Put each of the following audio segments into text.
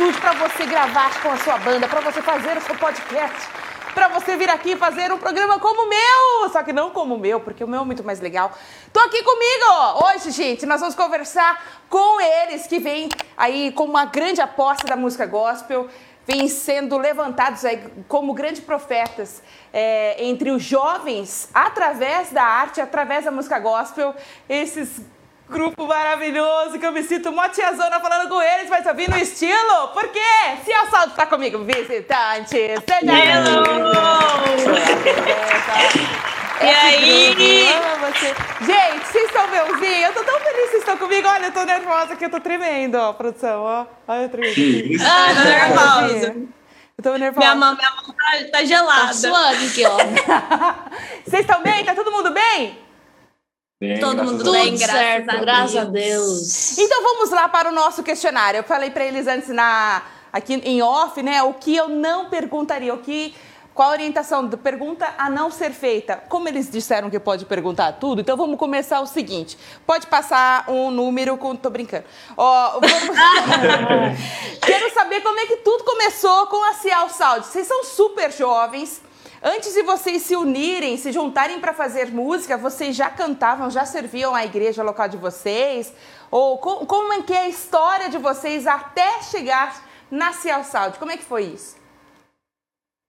estúdio para você gravar com a sua banda, para você fazer o seu podcast, para você vir aqui fazer um programa como o meu, só que não como o meu, porque o meu é muito mais legal. Tô aqui comigo hoje, gente. Nós vamos conversar com eles que vêm aí com uma grande aposta da música gospel vêm sendo levantados aí como grandes profetas é, entre os jovens, através da arte, através da música gospel, esses grupo maravilhoso que eu me sinto mó tiazona falando com eles, mas eu vim no estilo. Por quê? Se a Salto tá comigo, visitante, seja Hello! E aí? Gente, vocês estão me ouvindo? Eu tô tão feliz que vocês estão comigo. Olha, eu tô nervosa que eu tô tremendo, ó, produção, ó. Olha, eu tremendo. Ah, tô nervosa. Eu tô nervosa. Minha mão, minha mão tá, tá gelada. Tá suando aqui, ó. Vocês estão bem? Tá todo mundo bem? Bem, Todo mundo a bem, Deus. Tudo graças certo, a graças a Deus. Deus. Então vamos lá para o nosso questionário. Eu falei para eles antes na aqui em off, né, o que eu não perguntaria, o que qual a orientação do pergunta a não ser feita? Como eles disseram que pode perguntar tudo, então vamos começar o seguinte. Pode passar um número com tô brincando. Ó, vamos... Quero saber como é que tudo começou com a Cial Saúde. Vocês são super jovens. Antes de vocês se unirem, se juntarem para fazer música, vocês já cantavam, já serviam a igreja local de vocês? Ou co- como é que é a história de vocês até chegar na Cial Saúde? Como é que foi isso?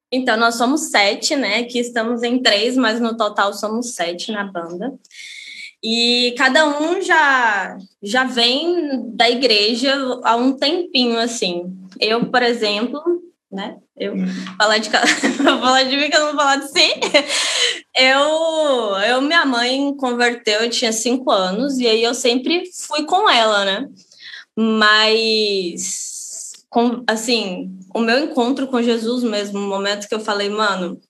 Então, nós somos sete, né? Aqui estamos em três, mas no total somos sete na banda. E cada um já, já vem da igreja há um tempinho, assim. Eu, por exemplo, né? Eu falar de falar de mim que eu não vou falar de si. Eu, eu, minha mãe converteu, eu tinha cinco anos, e aí eu sempre fui com ela, né? Mas, com, assim, o meu encontro com Jesus mesmo, o momento que eu falei, mano,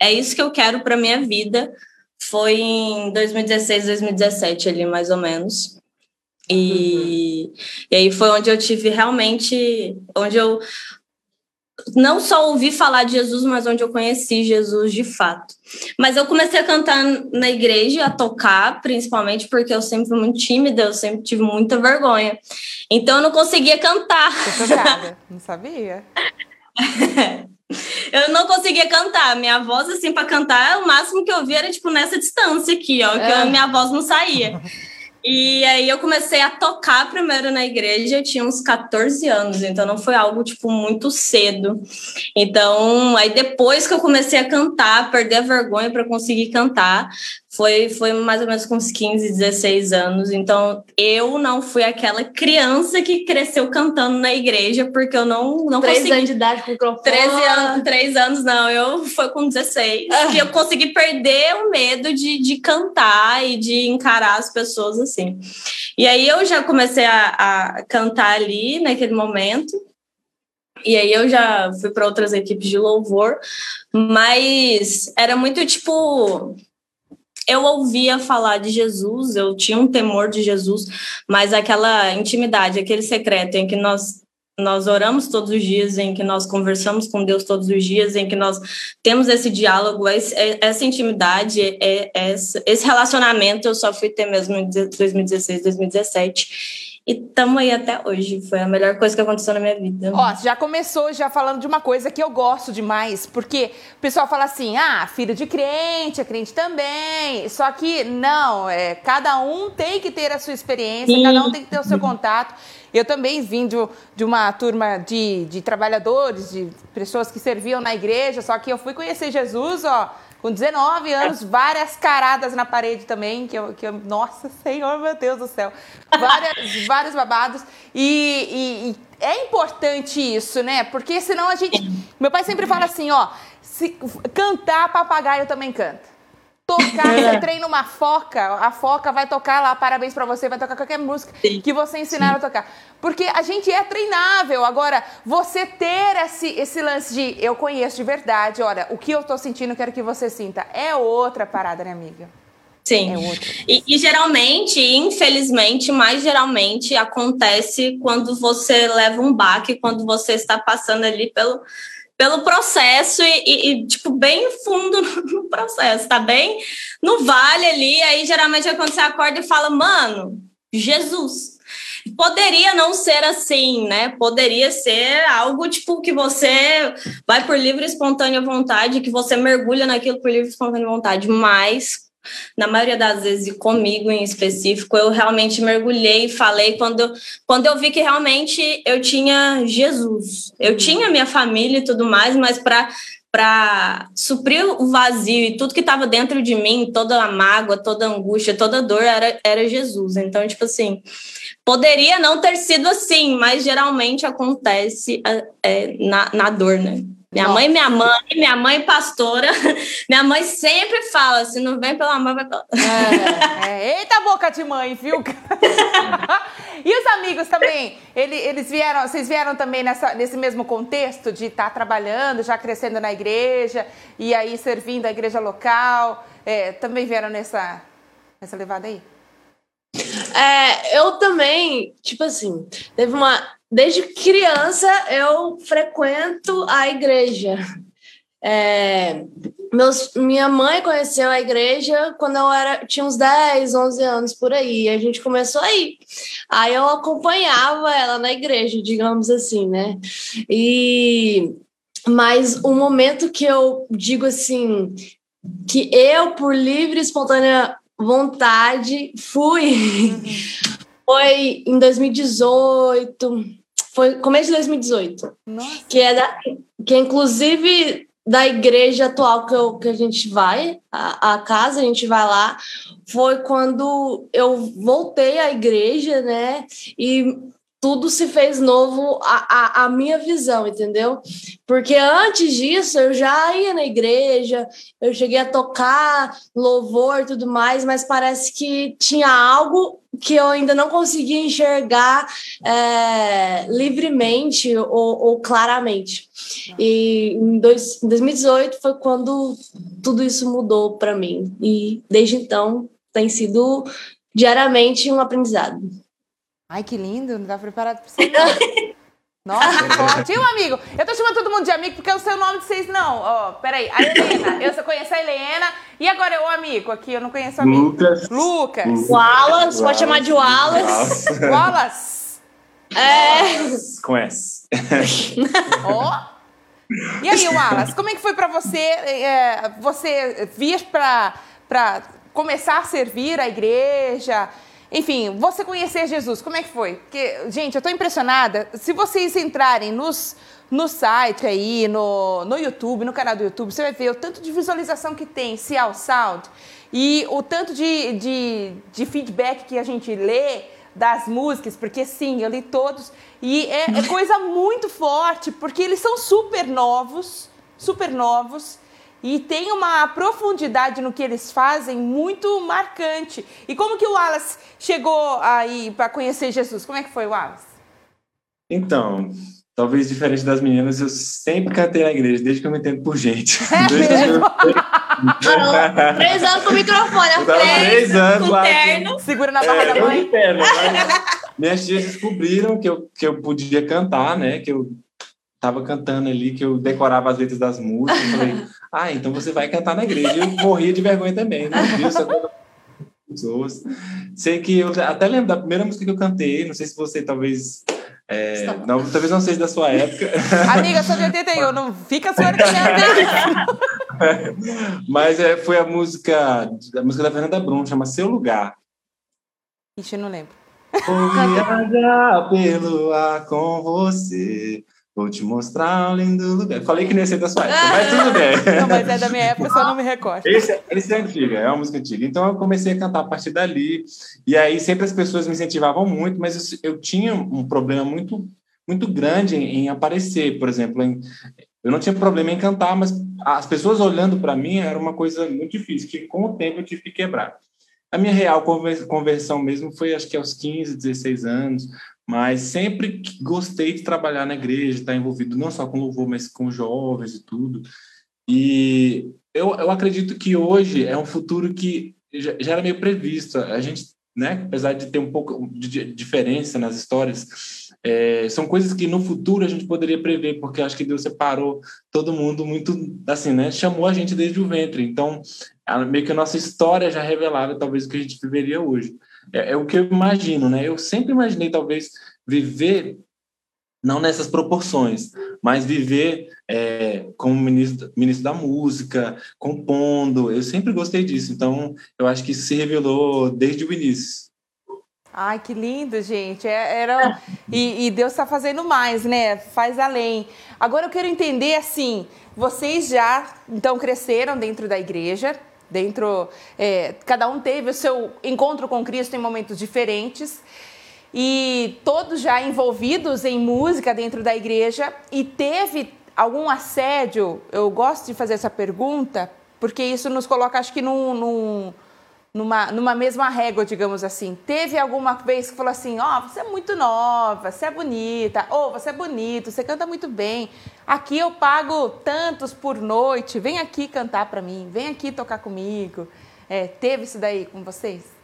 é isso que eu quero para minha vida, foi em 2016, 2017 ali, mais ou menos. E, e aí foi onde eu tive realmente, onde eu não só ouvi falar de Jesus, mas onde eu conheci Jesus de fato. Mas eu comecei a cantar na igreja, a tocar, principalmente porque eu sempre fui muito tímida, eu sempre tive muita vergonha. Então eu não conseguia cantar. Não sabia? Eu não conseguia cantar. Minha voz, assim, para cantar, o máximo que eu via era, tipo, nessa distância aqui, ó, que É. a minha voz não saía. E aí eu comecei a tocar primeiro na igreja, eu tinha uns 14 anos, então não foi algo, tipo, muito cedo. Então, aí depois que eu comecei a cantar, perder a vergonha para conseguir cantar, foi, foi mais ou menos com uns 15, 16 anos. Então, eu não fui aquela criança que cresceu cantando na igreja, porque eu não, não Três consegui anos de idade com o microfone. 13 anos, 3 anos não, eu foi com 16 Ah. que eu consegui perder o medo de, de cantar e de encarar as pessoas assim. E aí eu já comecei a, a cantar ali naquele momento. E aí eu já fui para outras equipes de louvor, mas era muito tipo eu ouvia falar de Jesus, eu tinha um temor de Jesus, mas aquela intimidade, aquele secreto em que nós nós oramos todos os dias, em que nós conversamos com Deus todos os dias, em que nós temos esse diálogo, é- essa intimidade, é- é- esse relacionamento eu só fui ter mesmo em 2016, 2017. E estamos aí até hoje. Foi a melhor coisa que aconteceu na minha vida. Ó, já começou já falando de uma coisa que eu gosto demais, porque o pessoal fala assim, ah, filho de crente, é crente também. Só que não, é, cada um tem que ter a sua experiência, Sim. cada um tem que ter o seu contato. Eu também vim de, de uma turma de, de trabalhadores, de pessoas que serviam na igreja, só que eu fui conhecer Jesus, ó, com 19 anos, várias caradas na parede também, que eu, que eu nossa senhor, meu Deus do céu, várias, vários babados. E, e- e é importante isso, né? Porque senão a gente. Meu pai sempre fala assim, ó, se cantar papagaio também canta. Tocar, você treina uma foca, a foca vai tocar lá, parabéns pra você, vai tocar qualquer música Sim. que você ensinar a tocar. Porque a gente é treinável. Agora, você ter esse, esse lance de eu conheço de verdade, olha, o que eu tô sentindo, quero que você sinta. É outra parada, né, amiga? Sim. É. E, e geralmente, infelizmente, mais geralmente acontece quando você leva um baque, quando você está passando ali pelo, pelo processo e, e- e, tipo, bem fundo no processo, tá bem no vale ali. Aí geralmente é quando você acorda e fala, mano, Jesus. Poderia não ser assim, né? Poderia ser algo tipo que você vai por livre e espontânea vontade, que você mergulha naquilo por livre e espontânea vontade, mas na maioria das vezes, e comigo em específico, eu realmente mergulhei e falei quando eu, quando eu vi que realmente eu tinha Jesus. Eu tinha minha família e tudo mais, mas para para suprir o vazio e tudo que estava dentro de mim, toda a mágoa, toda a angústia, toda a dor, era, era Jesus. Então, tipo assim, poderia não ter sido assim, mas geralmente acontece é, é na, na dor, né? Minha Nossa. mãe, minha mãe, minha mãe pastora, minha mãe sempre fala: se não vem pela mãe, vai pela. É, é. Eita boca de mãe, viu? e os amigos também? Eles, eles vieram, vocês vieram também nessa, nesse mesmo contexto de estar tá trabalhando, já crescendo na igreja e aí servindo a igreja local? É, também vieram nessa, nessa levada aí? É, eu também, tipo assim, teve uma desde criança eu frequento a igreja. É, meus, minha mãe conheceu a igreja quando eu era, tinha uns 10, 11 anos por aí. A gente começou aí. Aí eu acompanhava ela na igreja, digamos assim, né? E mas o momento que eu digo assim que eu por livre e espontânea vontade fui uhum. foi em 2018 foi começo de 2018. Nossa. Que é, da, que é inclusive da igreja atual que, eu, que a gente vai, a, a casa, a gente vai lá. Foi quando eu voltei à igreja, né? E tudo se fez novo a, a, a, minha visão, entendeu? Porque antes disso eu já ia na igreja, eu cheguei a tocar louvor e tudo mais, mas parece que tinha algo que eu ainda não conseguia enxergar é, livremente ou, ou, claramente. E em, dois, em 2018 foi quando tudo isso mudou para mim. E desde então tem sido diariamente um aprendizado. Ai, que lindo, não tá preparado pra você. Nossa, que forte. E o amigo? Eu tô chamando todo mundo de amigo porque é o seu nome de vocês não. Ó, oh, peraí. A Helena. Eu só conheço a Helena. E agora é o amigo aqui, eu não conheço o amigo. Lucas. Lucas. Wallace, pode chamar de Wallace. Wallace. É. Conhece. Ó. Oh. E aí, Wallace, como é que foi pra você? É, você vir pra, pra começar a servir a igreja? Enfim, você conhecer Jesus, como é que foi? Porque, gente, eu estou impressionada. Se vocês entrarem nos, no site aí, no, no YouTube, no canal do YouTube, você vai ver o tanto de visualização que tem Cial Sound e o tanto de, de, de feedback que a gente lê das músicas, porque sim, eu li todos. E é, é coisa muito forte, porque eles são super novos, super novos e tem uma profundidade no que eles fazem muito marcante. E como que o Wallace chegou aí para conhecer Jesus? Como é que foi, Wallace? Então, talvez diferente das meninas, eu sempre cantei na igreja, desde que eu me entendo por gente. É mesmo? Eu... três anos com o microfone, eu tava três anos lá. Terno. Segura na barra é, da mãe. Terno, minhas tias descobriram que eu, que eu podia cantar, né? Que eu tava cantando ali, que eu decorava as letras das músicas. Falei, ah, então você vai cantar na igreja. Eu morria de vergonha também, né? pessoas. Sei que eu até lembro da primeira música que eu cantei, não sei se você talvez. É, não, talvez não seja da sua época. Amiga, eu sou de 81, não fica sua que Mas é, foi a música, a música da Fernanda Brum, chama Seu Lugar. Ixi, eu não lembro. Vou viajar pelo ar com você. Vou te mostrar um lindo lugar. Falei que não ia ser da sua época, mas tudo bem. Não, mas é da minha época, só não me recordo. Esse, esse é antigo, é uma música antiga. Então eu comecei a cantar a partir dali. E aí sempre as pessoas me incentivavam muito, mas eu, eu tinha um problema muito, muito grande em, em aparecer, por exemplo. Em, eu não tinha problema em cantar, mas as pessoas olhando para mim era uma coisa muito difícil, que com o tempo eu tive que quebrar. A minha real conversão mesmo foi, acho que aos 15, 16 anos, mas sempre gostei de trabalhar na igreja, estar envolvido não só com louvor, mas com jovens e tudo. E eu, eu acredito que hoje é um futuro que já, já era meio previsto. A gente, né, apesar de ter um pouco de diferença nas histórias, é, são coisas que no futuro a gente poderia prever, porque acho que Deus separou todo mundo muito, assim, né? Chamou a gente desde o ventre. Então, meio que a nossa história já revelava talvez o que a gente viveria hoje. É, é o que eu imagino, né? Eu sempre imaginei, talvez, viver não nessas proporções, mas viver é, como ministro, ministro da música, compondo. Eu sempre gostei disso, então eu acho que isso se revelou desde o início. Ai, que lindo, gente. É, era e, e Deus está fazendo mais, né? Faz além. Agora eu quero entender assim. Vocês já então cresceram dentro da igreja, dentro. É, cada um teve o seu encontro com Cristo em momentos diferentes e todos já envolvidos em música dentro da igreja e teve algum assédio? Eu gosto de fazer essa pergunta porque isso nos coloca, acho que, num, num, numa, numa mesma régua, digamos assim. Teve alguma vez que falou assim: Ó, oh, você é muito nova, você é bonita, ou oh, você é bonito, você canta muito bem. Aqui eu pago tantos por noite, vem aqui cantar para mim, vem aqui tocar comigo. É, teve isso daí com vocês?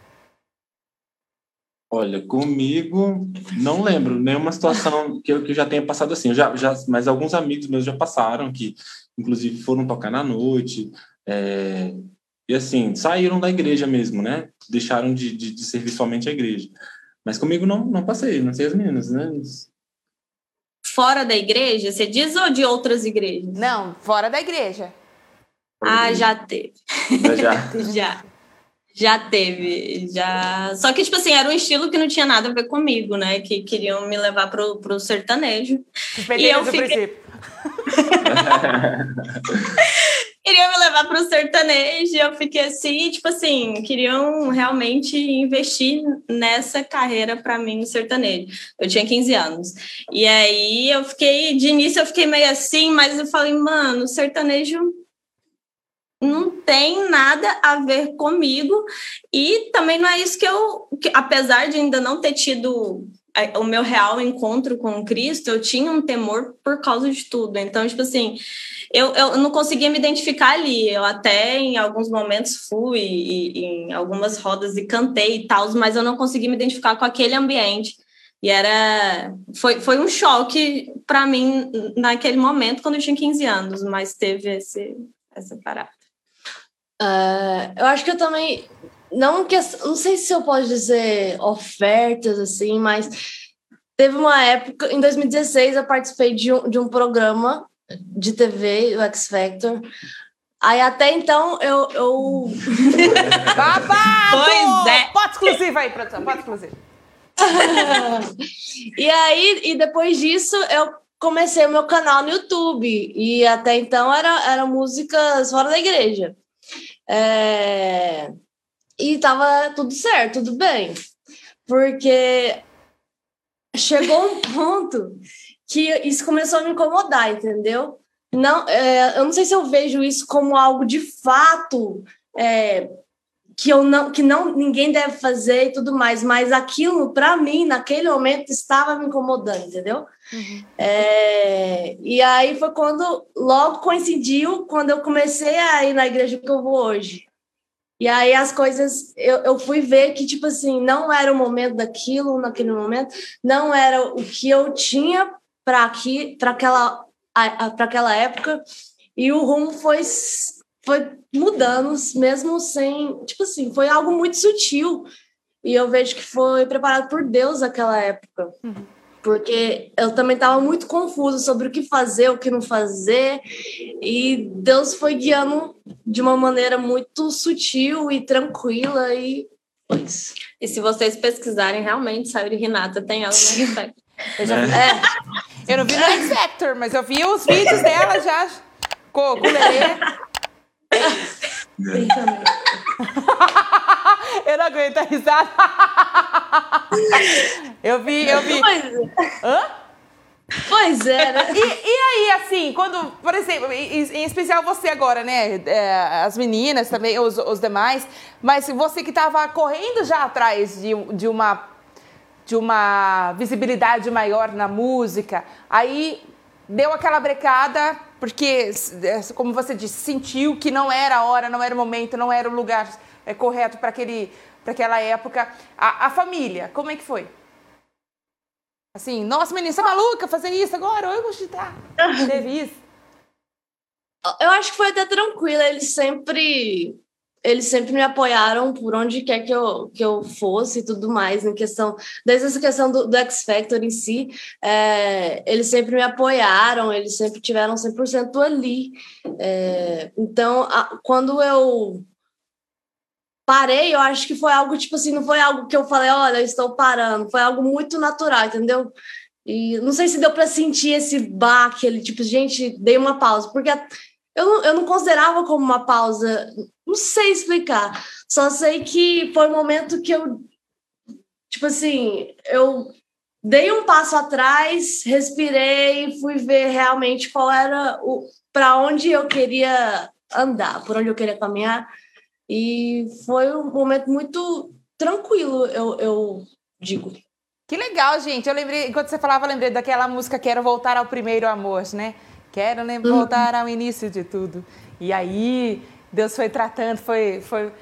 Olha, comigo não lembro nenhuma situação que eu, que eu já tenha passado assim. Eu já, já, mas alguns amigos meus já passaram, que inclusive foram tocar na noite. É, e assim, saíram da igreja mesmo, né? Deixaram de, de, de, servir somente a igreja. Mas comigo não, não passei, não sei as meninas, né? Fora da igreja, você diz ou de outras igrejas? Não, fora da igreja. Ah, já teve. Já. já. Já teve, já. Só que, tipo assim, era um estilo que não tinha nada a ver comigo, né? Que queriam me levar pro, pro sertanejo. E eu fiquei... queriam me levar pro sertanejo e eu fiquei assim, tipo assim, queriam realmente investir nessa carreira para mim no sertanejo. Eu tinha 15 anos. E aí eu fiquei, de início eu fiquei meio assim, mas eu falei, mano, sertanejo não tem nada a ver comigo e também não é isso que eu, que, apesar de ainda não ter tido o meu real encontro com Cristo, eu tinha um temor por causa de tudo. Então, tipo assim, eu, eu não conseguia me identificar ali. Eu até em alguns momentos fui e, em algumas rodas e cantei e tal, mas eu não conseguia me identificar com aquele ambiente. E era foi, foi um choque para mim naquele momento quando eu tinha 15 anos, mas teve esse essa parada. Uh, eu acho que eu também não que não sei se eu posso dizer ofertas assim, mas teve uma época em 2016 eu participei de um, de um programa de TV, o X Factor. Aí até então eu. eu... Babado! Pois é. Pode exclusivo aí, produção, pode exclusivo. e aí, e depois disso, eu comecei o meu canal no YouTube. E até então era, era músicas fora da igreja. É... E tava tudo certo, tudo bem. Porque chegou um ponto que isso começou a me incomodar, entendeu? Não, é, eu não sei se eu vejo isso como algo de fato é, que eu não que não ninguém deve fazer e tudo mais, mas aquilo para mim naquele momento estava me incomodando, entendeu? Uhum. É, e aí foi quando logo coincidiu quando eu comecei a ir na igreja que eu vou hoje. E aí as coisas eu, eu fui ver que tipo assim não era o momento daquilo naquele momento, não era o que eu tinha para aqui para aquela para aquela época e o rumo foi foi mudando, mesmo sem. Tipo assim, foi algo muito sutil. E eu vejo que foi preparado por Deus naquela época. Uhum. Porque eu também estava muito confuso sobre o que fazer, o que não fazer. E Deus foi guiando de uma maneira muito sutil e tranquila. E pois. E se vocês pesquisarem, realmente, Sayuri Renata tem ela no Eu, já, é. eu não vi no X Factor, mas eu vi os vídeos dela já. Com, com o Lelê. Também. eu não aguento a risada. eu vi, eu vi. Pois é. Hã? Pois é, né? E, e aí, assim, quando, por exemplo, em, em especial você agora, né? É, as meninas também, os, os demais, mas você que estava correndo já atrás de, de uma de uma visibilidade maior na música, aí deu aquela brecada, porque, é, como você disse, sentiu que não era a hora, não era o momento, não era o lugar é, correto para aquela época. A, a, família, como é que foi? Assim, nossa, menina, você é maluca fazer isso agora? Eu vou chutar. Teve isso? Eu acho que foi até tranquilo. Eles sempre eles sempre me apoiaram por onde quer que eu, que eu fosse e tudo mais, em questão, desde essa questão do, do X Factor em si, é, eles sempre me apoiaram, eles sempre tiveram 100% ali. É, então, a, quando eu parei, eu acho que foi algo tipo assim, não foi algo que eu falei, olha, eu estou parando, foi algo muito natural, entendeu? E não sei se deu para sentir esse baque, ele tipo, gente, dei uma pausa, porque eu não, eu não considerava como uma pausa, não sei explicar. Só sei que foi um momento que eu, tipo assim, eu dei um passo atrás, respirei, fui ver realmente qual era o para onde eu queria andar, por onde eu queria caminhar. E foi um momento muito tranquilo, eu, eu digo. Que legal, gente. Eu lembrei, enquanto você falava, eu lembrei daquela música Quero Voltar ao Primeiro Amor, né? Quero uhum. voltar ao início de tudo. E aí, Deus foi tratando, foi. foi...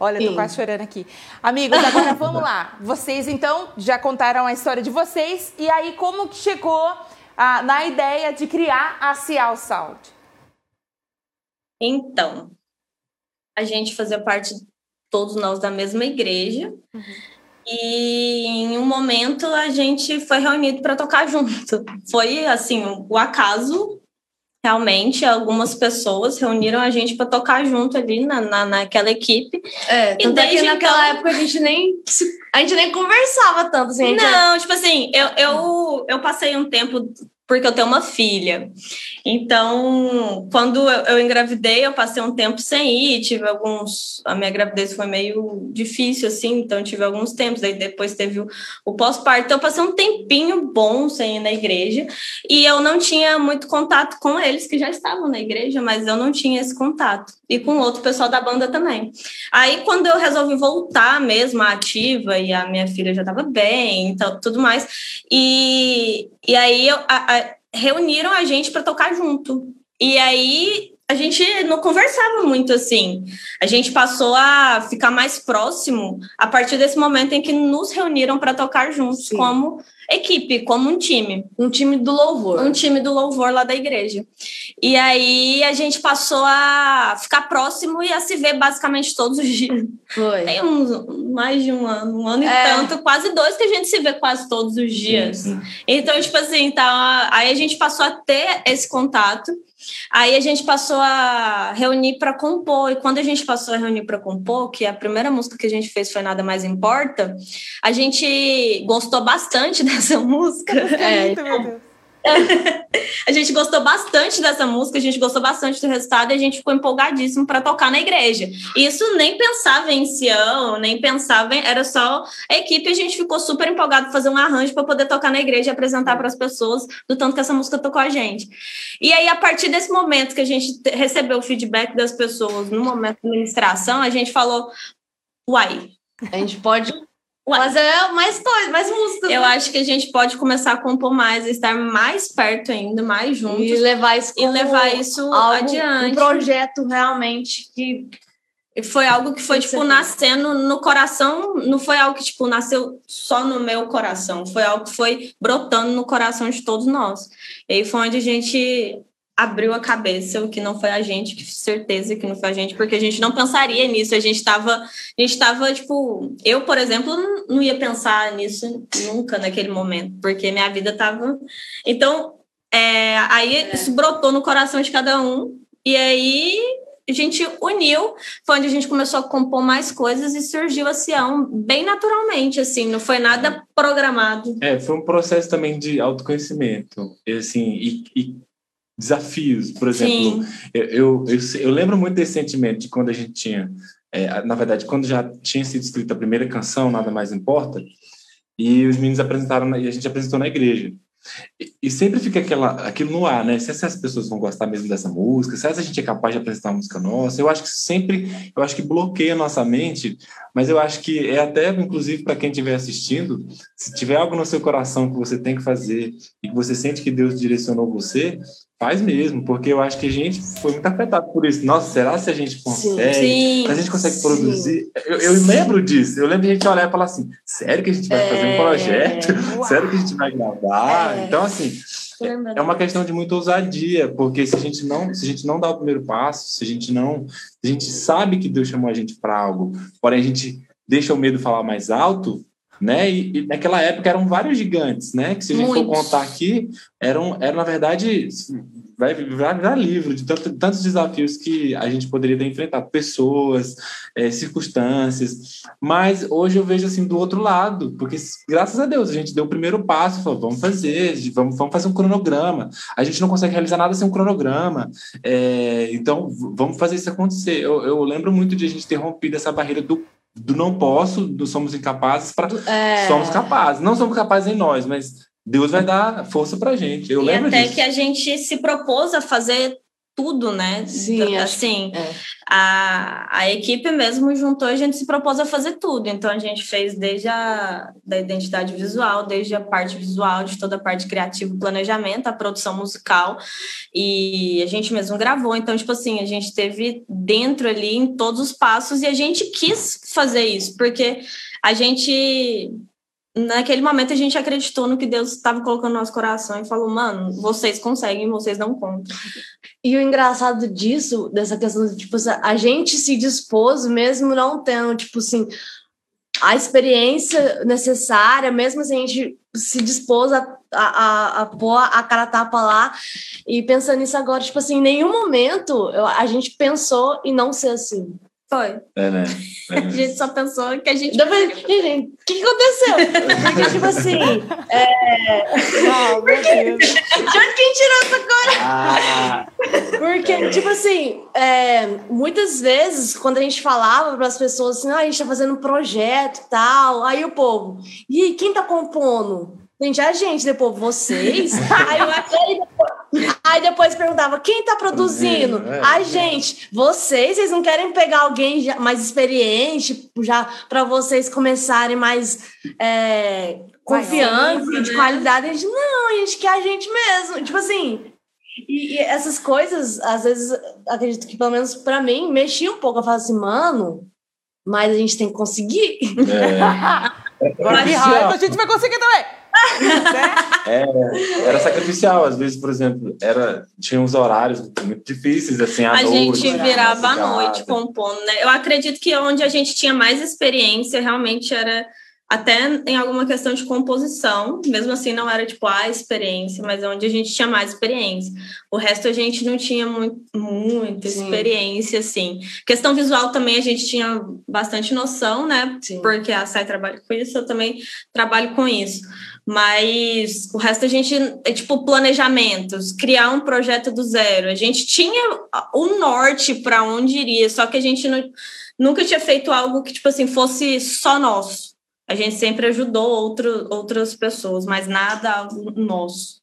Olha, Sim. tô quase chorando aqui. Amigos, agora vamos lá. Vocês, então, já contaram a história de vocês. E aí, como que chegou ah, na ideia de criar a Cial Sound? Então, a gente fazia parte, todos nós, da mesma igreja. Uhum. E em um momento a gente foi reunido para tocar junto. Foi assim, o acaso realmente algumas pessoas reuniram a gente para tocar junto ali na, na, naquela equipe. É, e desde que naquela então... época a gente nem a gente nem conversava tanto assim. Não, tipo assim, eu, eu, eu passei um tempo porque eu tenho uma filha. Então, quando eu, engravidei, eu passei um tempo sem ir, tive alguns. A minha gravidez foi meio difícil, assim, então tive alguns tempos. Aí depois teve o, o pós-parto. Então, eu passei um tempinho bom sem ir na igreja. E eu não tinha muito contato com eles, que já estavam na igreja, mas eu não tinha esse contato. E com outro pessoal da banda também. Aí, quando eu resolvi voltar mesmo ativa, e a minha filha já estava bem, então, tudo mais. E, e aí, eu, a, a, reuniram a gente para tocar junto. E aí a gente não conversava muito assim. A gente passou a ficar mais próximo a partir desse momento em que nos reuniram para tocar juntos Sim. como equipe, como um time. Um time do louvor. Um time do louvor lá da igreja. E aí a gente passou a ficar próximo e a se ver basicamente todos os dias. Foi. Tem uns, mais de um ano, um ano é. e tanto, quase dois que a gente se vê quase todos os dias. Sim. Então, tipo assim, tá, aí a gente passou a ter esse contato. Aí a gente passou a reunir para compor, e quando a gente passou a reunir para compor, que a primeira música que a gente fez foi Nada Mais Importa, a gente gostou bastante dessa música. É, então, a gente gostou bastante dessa música, a gente gostou bastante do resultado e a gente ficou empolgadíssimo para tocar na igreja. Isso nem pensava em Sião, nem pensava em. Era só a equipe, a gente ficou super empolgado para fazer um arranjo para poder tocar na igreja e apresentar para as pessoas do tanto que essa música tocou a gente. E aí, a partir desse momento que a gente recebeu o feedback das pessoas no momento da ministração, a gente falou: uai. A gente pode mas é mais coisa, mais música. Eu né? acho que a gente pode começar a compor mais, estar mais perto ainda, mais juntos. E levar isso, e levar isso algo, adiante. Um projeto realmente que. Foi algo que foi, tipo, nascendo no coração, não foi algo que, tipo, nasceu só no meu coração, foi algo que foi brotando no coração de todos nós. E aí foi onde a gente abriu a cabeça, o que não foi a gente, que certeza que não foi a gente, porque a gente não pensaria nisso, a gente estava, a gente estava, tipo, eu, por exemplo, não ia pensar nisso nunca naquele momento, porque minha vida estava... Então, é, aí é. isso brotou no coração de cada um, e aí a gente uniu, foi onde a gente começou a compor mais coisas e surgiu a Sião bem naturalmente, assim, não foi nada programado. É, foi um processo também de autoconhecimento, assim, e, e desafios. Por exemplo, eu, eu, eu, eu, lembro muito desse sentimento de quando a gente tinha, é, na verdade, quando já tinha sido escrita a primeira canção, Nada Mais Importa, e os meninos apresentaram, e a gente apresentou na igreja. E, sempre fica aquela, aquilo no ar, né? Se essas pessoas vão gostar mesmo dessa música, se a gente é capaz de apresentar uma música nossa, eu acho que sempre, eu acho que bloqueia a nossa mente, mas eu acho que é até, inclusive, para quem estiver assistindo, se tiver algo no seu coração que você tem que fazer e que você sente que Deus direcionou você, Faz mesmo, porque eu acho que a gente foi muito afetado por isso. Nossa, será se a gente consegue? Sim, a gente consegue sim, produzir? Eu, eu lembro disso. Eu lembro de a gente olhar e falar assim: sério que a gente vai é, fazer um é. projeto? Sério que a gente vai gravar? É. Então, assim, é uma questão de muita ousadia, porque se a gente não, se a gente não dá o primeiro passo, se a gente não, a gente sabe que Deus chamou a gente para algo, porém a gente deixa o medo falar mais alto, né? E, e, naquela época eram vários gigantes, né? Que se a gente Muitos. for contar aqui, eram, eram na verdade vai virar livro de tanto, tantos desafios que a gente poderia ter enfrentado, pessoas, é, circunstâncias. Mas hoje eu vejo assim do outro lado, porque graças a Deus a gente deu o primeiro passo, falou, vamos fazer, vamos, vamos fazer um cronograma. A gente não consegue realizar nada sem um cronograma. É, então vamos fazer isso acontecer. Eu, eu lembro muito de a gente ter rompido essa barreira do do não posso, do somos incapazes para é... somos capazes. Não somos capazes em nós, mas Deus vai dar força para gente. Eu e lembro até disso. que a gente se propôs a fazer tudo, né? Sim, assim, é. a, a equipe mesmo juntou e a gente se propôs a fazer tudo. Então a gente fez desde a da identidade visual, desde a parte visual, de toda a parte criativa, planejamento, a produção musical e a gente mesmo gravou. Então, tipo assim, a gente teve dentro ali em todos os passos e a gente quis fazer isso, porque a gente naquele momento a gente acreditou no que Deus estava colocando no nosso coração e falou, mano, vocês conseguem, vocês não contam. E o engraçado disso, dessa questão tipo, a gente se dispôs, mesmo não tendo, tipo assim, a experiência necessária, mesmo assim, a gente se dispôs a, a, a, pôr a cara tapa lá, e pensando nisso agora, tipo assim, em nenhum momento a gente pensou em não ser assim. Foi. É, né? É, né? a gente só pensou que a gente. Depois, gente, o que, que aconteceu? Porque, tipo assim. É... Oh, Porque... De onde quem tirou essa cor? Ah. Porque, tipo assim, é, muitas vezes, quando a gente falava para as pessoas assim, ah, a gente tá fazendo um projeto e tal, aí o povo, e quem tá compondo? Gente, a gente, depois vocês. aí, eu, aí, depois, aí depois perguntava: quem tá produzindo? É, é, a gente, vocês, vocês não querem pegar alguém mais experiente já para vocês começarem mais é, confiantes, de né? qualidade? A gente, não, a gente quer a gente mesmo. Tipo assim. E, e essas coisas, às vezes, acredito que pelo menos para mim, mexia um pouco. Eu falo assim, mano, mas a gente tem que conseguir. É. Agora que raiva, a gente vai conseguir também. É, era sacrificial, às vezes, por exemplo, era, tinha uns horários muito difíceis, assim, à a noite. gente virava à noite compondo, né? Eu acredito que onde a gente tinha mais experiência realmente era até em alguma questão de composição, mesmo assim não era tipo a experiência, mas é onde a gente tinha mais experiência. O resto a gente não tinha muito, muita Sim. experiência, assim. Questão visual também a gente tinha bastante noção, né? Sim. Porque a SAI trabalha com isso, eu também trabalho com isso. Mas o resto a gente é tipo planejamentos, criar um projeto do zero. A gente tinha o norte para onde iria, só que a gente não, nunca tinha feito algo que tipo assim fosse só nosso a gente sempre ajudou outro, outras pessoas, mas nada nosso.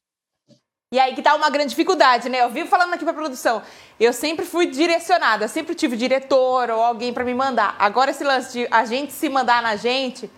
E aí que tá uma grande dificuldade, né? Eu vivo falando aqui pra produção. Eu sempre fui direcionada, sempre tive diretor ou alguém para me mandar. Agora esse lance de a gente se mandar na gente,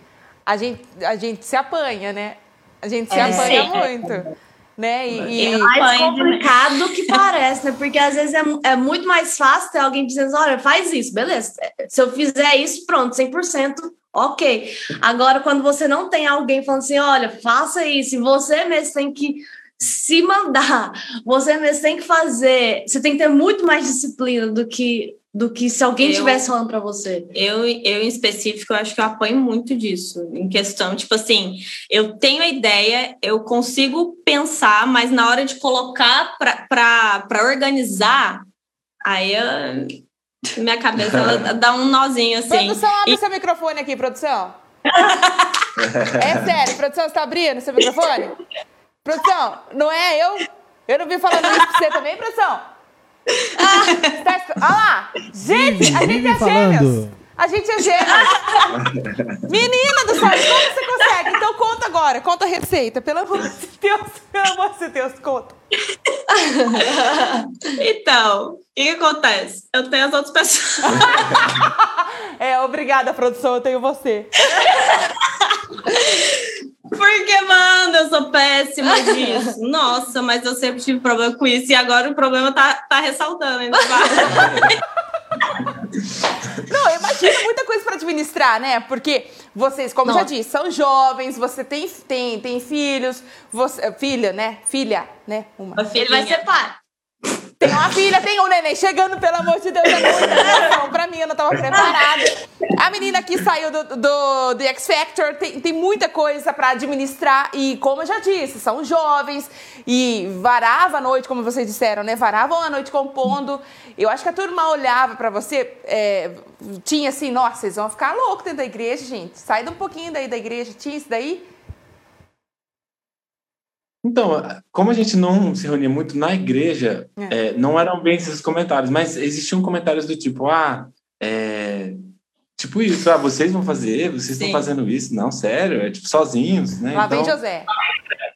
a gente, a gente se apanha, né? A gente se é, apanha sim. muito. Né? E, e... É mais complicado do que parece, né? Porque às vezes é, é muito mais fácil ter alguém dizendo, olha, faz isso, beleza. Se eu fizer isso, pronto, 100% Ok. Agora, quando você não tem alguém falando assim, olha, faça isso, e você mesmo tem que se mandar, você mesmo tem que fazer, você tem que ter muito mais disciplina do que do que se alguém estivesse falando para você. Eu, eu, em específico, eu acho que eu apoio muito disso, em questão, tipo assim, eu tenho a ideia, eu consigo pensar, mas na hora de colocar para organizar, aí eu, minha cabeça ela dá um nozinho assim. Produção, abre e... seu microfone aqui, produção. é sério, produção, você tá abrindo seu microfone? Produção, não é eu? Eu não vim falando isso pra você também, produção? Ah, tá... Olha lá! Gente, a gente é gêmeos! A gente é gêmeos! Menina do céu, como você consegue? Então conta agora, conta a receita, pelo amor de Deus, pelo amor de Deus, conta. então, o que, que, acontece? Eu tenho as outras pessoas. é, obrigada, produção, eu tenho você. Porque, mano, eu sou péssima disso. Nossa, mas eu sempre tive problema com isso. E agora o problema tá, tá ressaltando ainda. Não, imagina muita coisa para administrar, né? Porque vocês, como Nossa. já disse, são jovens, você tem, tem, tem filhos, você, filha, né? Filha, né? Uma. Uma Ele vai ser pai. Tem uma filha, tem um neném chegando, pelo amor de Deus, é muita emoção pra mim, eu não tava preparada. A menina que saiu do, do, do X Factor tem, tem muita coisa pra administrar e, como eu já disse, são jovens e varava a noite, como vocês disseram, né? Varavam a noite compondo. Eu acho que a turma olhava pra você, é, tinha assim, nossa, vocês vão ficar loucos dentro da igreja, gente. Sai um pouquinho daí da igreja, tinha isso daí? Então, como a gente não se reunia muito na igreja, É. é, não eram bem esses comentários, mas existiam comentários do tipo, ah, é, tipo isso, ah, vocês vão fazer, vocês estão fazendo isso, não, sério, é tipo sozinhos, né? Lá vem Então, José.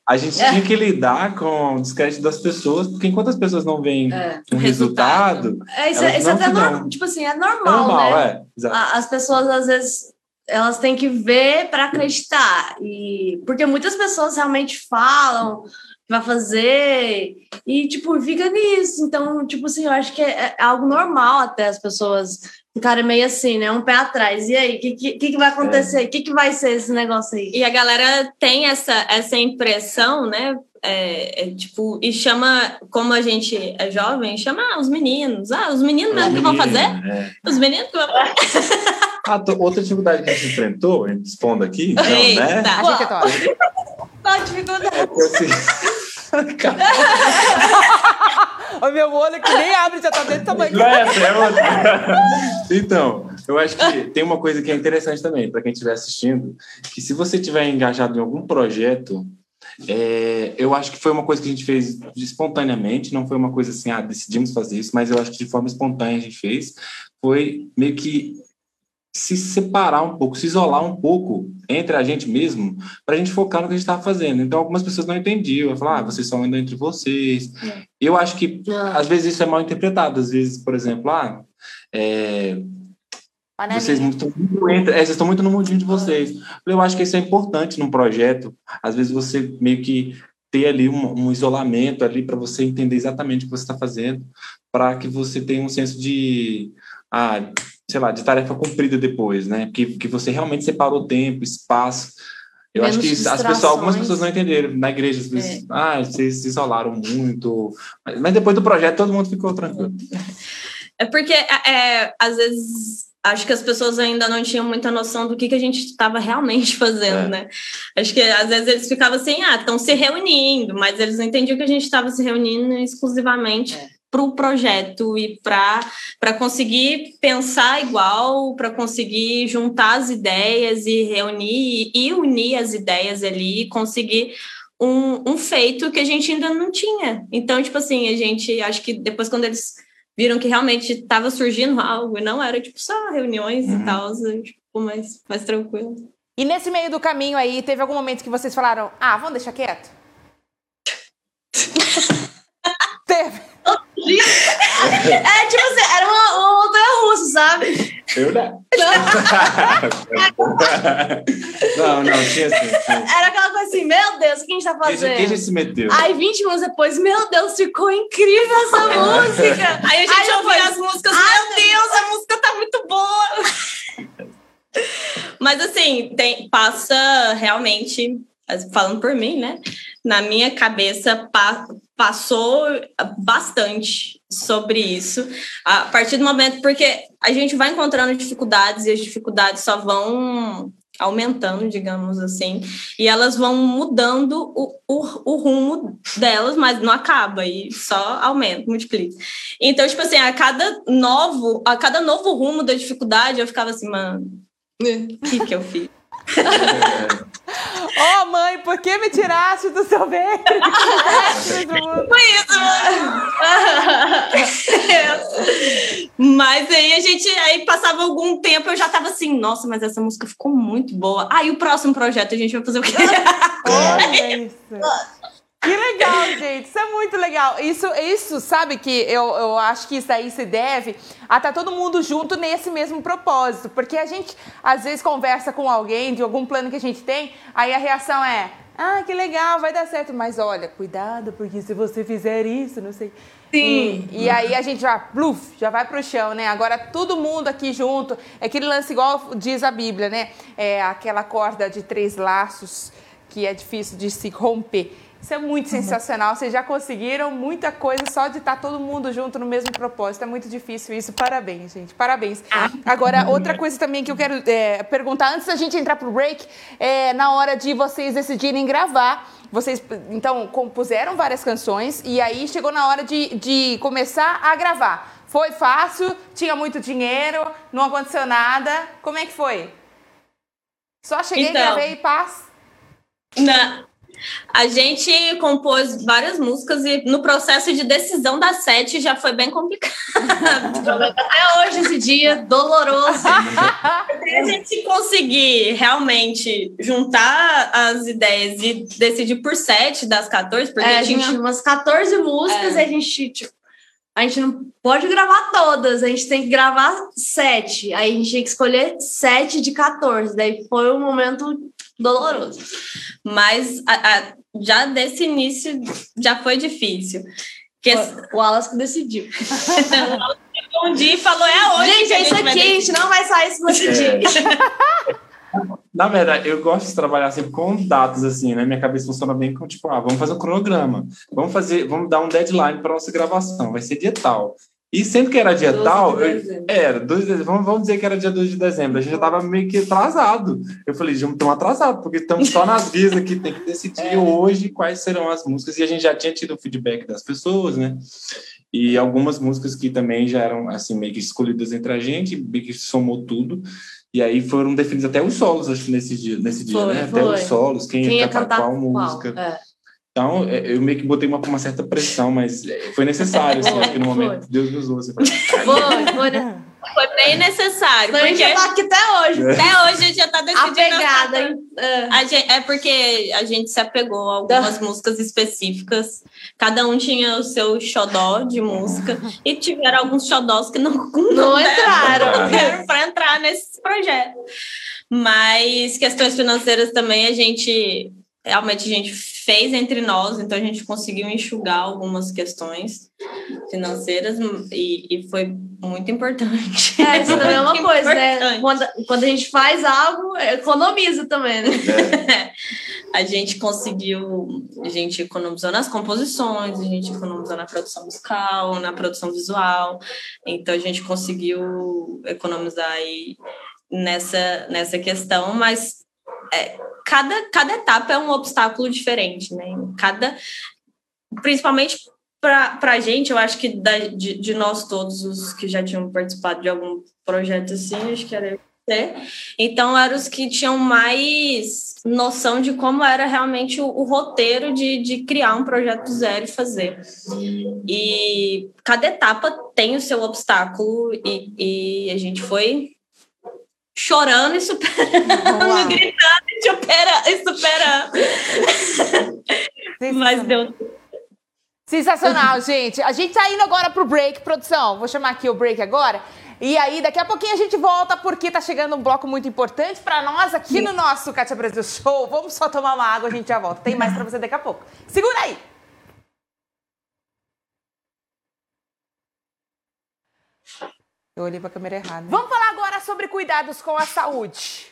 a gente É. tinha que lidar com o descrédito das pessoas, porque enquanto as pessoas não veem É. um resultado, É, isso, isso é não até dão. normal. Tipo assim, é é normal, normal, né? é. As pessoas, às vezes, elas têm que ver para acreditar. E, porque muitas pessoas realmente falam que vai fazer e, tipo, fica nisso. Então, tipo assim, eu acho que é, é algo normal até as pessoas ficarem meio assim, né? Um pé atrás. E aí, o que, que, que vai acontecer? O que, que vai ser esse negócio aí? E a galera tem essa, essa impressão, né? É, é, tipo, e chama, como a gente é jovem, chama ah, os meninos. Ah, os meninos mesmo que vão fazer? É. Os meninos que vão fazer. Ah, to- outra dificuldade que a gente enfrentou, expondo aqui, então, né? Eita. A gente é top. Qual a dificuldade? É que, assim, O meu olho que nem abre, já tá desse tamanho. Não é essa, é outra. Então, eu acho que tem uma coisa que é interessante também, para quem estiver assistindo, que se você estiver engajado em algum projeto, é, eu acho que foi uma coisa que a gente fez espontaneamente, não foi uma coisa assim, ah, decidimos fazer isso, mas eu acho que de forma espontânea a gente fez, foi meio que se separar um pouco, se isolar um pouco entre a gente mesmo, para a gente focar no que a gente estava fazendo. Então, algumas pessoas não entendiam, eu falava, ah, vocês só andam entre vocês. Eu acho que Ah, às vezes isso é mal interpretado. Às vezes, por exemplo, ah, é, Vocês estão muito, é, vocês estão muito no mundinho de vocês. Eu acho que isso é importante num projeto. Às vezes você meio que ter ali um, um isolamento ali para você entender exatamente o que você está fazendo, para que você tenha um senso de, ah, sei lá, de tarefa cumprida depois, né? Que, que você realmente separou tempo, espaço. Eu acho que Menos as pessoas, algumas pessoas não entenderam. Na igreja, vezes, ah, vocês se isolaram muito. Mas, mas depois do projeto, todo mundo ficou tranquilo. É porque, é, às vezes, acho que as pessoas ainda não tinham muita noção do que, que a gente estava realmente fazendo, É. né? Acho que, às vezes, eles ficavam assim, ah, estão se reunindo, mas eles não entendiam que a gente estava se reunindo exclusivamente É. para o projeto e para conseguir pensar igual, para conseguir juntar as ideias e reunir e unir as ideias ali e conseguir um, um feito que a gente ainda não tinha. Então, tipo assim, a gente, acho que depois quando eles viram que realmente estava surgindo algo e não era, tipo, só reuniões Uhum. e tal, tipo, mais, mais tranquilo. E nesse meio do caminho aí, teve algum momento que vocês falaram, ah, vamos deixar quieto? teve. É, tipo assim, era uma, uma montanha russa, sabe? Eu não. não, não, tinha assim. Era aquela coisa assim, meu Deus, o que a gente tá já, quem já fazendo? se meteu? Aí, 20 minutos depois, meu Deus, ficou incrível essa música. Aí a gente Aí depois, as músicas, "Ah, meu Deus, a música tá muito boa! Mas assim, tem, passa realmente, falando por mim, né? Na minha cabeça pa- passou bastante sobre isso. A partir do momento, porque a gente vai encontrando dificuldades e as dificuldades só vão aumentando, digamos assim, e elas vão mudando o, o, o rumo delas, mas não acaba e só aumenta, multiplica. Então, tipo assim, a cada novo, a cada novo rumo da dificuldade, eu ficava assim, mano, o que que eu fiz? Ó, mãe, por que me tiraste do seu ventre? Foi isso, mano. mas aí a gente, aí passava algum tempo, eu já tava assim, nossa, mas essa música ficou muito boa. Aí o próximo projeto a gente vai fazer o quê? Olha isso. Que legal, gente. Isso é muito legal. Isso, isso sabe que eu, eu acho que isso aí se deve a estar tá todo mundo junto nesse mesmo propósito. Porque a gente, às vezes, conversa com alguém de algum plano que a gente tem, aí a reação é: ah, que legal, vai dar certo. Mas olha, cuidado, porque se você fizer isso, não sei. Sim. E, e aí a gente já, pluf, já vai pro chão, né? Agora todo mundo aqui junto, é aquele lance igual diz a Bíblia, né? É aquela corda de três laços que é difícil de se romper. Isso é muito sensacional. Vocês já conseguiram muita coisa só de estar todo mundo junto no mesmo propósito. É muito difícil isso. Parabéns, gente. Parabéns. Ah. Agora, outra coisa também que eu quero é, perguntar, antes da gente entrar pro break, é na hora de vocês decidirem gravar. Vocês, então, compuseram várias canções e aí chegou na hora de, de começar a gravar. Foi fácil? Tinha muito dinheiro? Não aconteceu nada? Como é que foi? Só cheguei, então, gravei e paz? Na, a gente compôs várias músicas e no processo de decisão das sete já foi bem complicado. Até hoje esse dia doloroso. Até a gente conseguir realmente juntar as ideias e decidir por sete das 14, porque é, tinha umas 14 músicas é. e a gente, tipo, a gente não pode gravar todas, a gente tem que gravar sete. Aí a gente tinha que escolher sete de 14. Daí foi um momento doloroso. Mas a, a, já desse início já foi difícil. Que o Alas que decidiu. um dia e falou: é hoje. Gente, é isso aqui, a gente não vai sair se você é. Na verdade, eu gosto de trabalhar sempre com datas, assim, né? Minha cabeça funciona bem com, tipo, ah, vamos fazer um cronograma, vamos fazer, vamos dar um deadline para nossa gravação, vai ser dia tal. E sempre que era dia tal, eu, era, 2 de vamos, vamos dizer que era dia 2 de dezembro, a gente já estava meio que atrasado. Eu falei, já estamos atrasados, porque estamos só nas vias aqui, tem que decidir é. hoje quais serão as músicas, e a gente já tinha tido o feedback das pessoas, né? E algumas músicas que também já eram, assim, meio que escolhidas entre a gente, meio que somou tudo. E aí foram definidos até os solos, acho que nesse dia, nesse dia foi, né? Foi. Até os solos, quem, quem ia cantar, qual música. É. Então, é, eu meio que botei uma, uma certa pressão, mas é, foi necessário, assim, acho que no momento Deus me usou. Assim, foi, foi, né? Foi bem necessário. Então, porque... a gente já aqui até hoje. É. Até hoje a gente já tá decidindo. Apegada, hein? É. Gente, é porque a gente se apegou a algumas músicas específicas. Cada um tinha o seu xodó de música. E tiveram alguns xodós que não, não, não entraram para entrar nesse projeto. Mas questões financeiras também a gente realmente a gente fez entre nós, então a gente conseguiu enxugar algumas questões financeiras e, e foi muito importante. É, isso também é uma coisa, né? Quando, quando a gente faz algo, economiza também, né? É. a gente conseguiu, a gente economizou nas composições, a gente economizou na produção musical, na produção visual, então a gente conseguiu economizar aí nessa, nessa questão, mas é, cada, cada etapa é um obstáculo diferente, né? Cada, principalmente para a gente, eu acho que da, de, de, nós todos os que já tinham participado de algum projeto assim, acho que era você. Então, eram os que tinham mais noção de como era realmente o, o roteiro de, de criar um projeto zero e fazer. E cada etapa tem o seu obstáculo, e, e a gente foi chorando e superando, gritando e, supera, e superando. Mas deu. Sensacional, gente. A gente tá indo agora pro break, produção. Vou chamar aqui o break agora. E aí, daqui a pouquinho a gente volta, porque tá chegando um bloco muito importante para nós aqui no nosso Cátia Brasil Show. Vamos só tomar uma água, a gente já volta. Tem mais para você daqui a pouco. Segura aí! Eu olhei para a câmera errada. Vamos falar agora sobre cuidados com a saúde.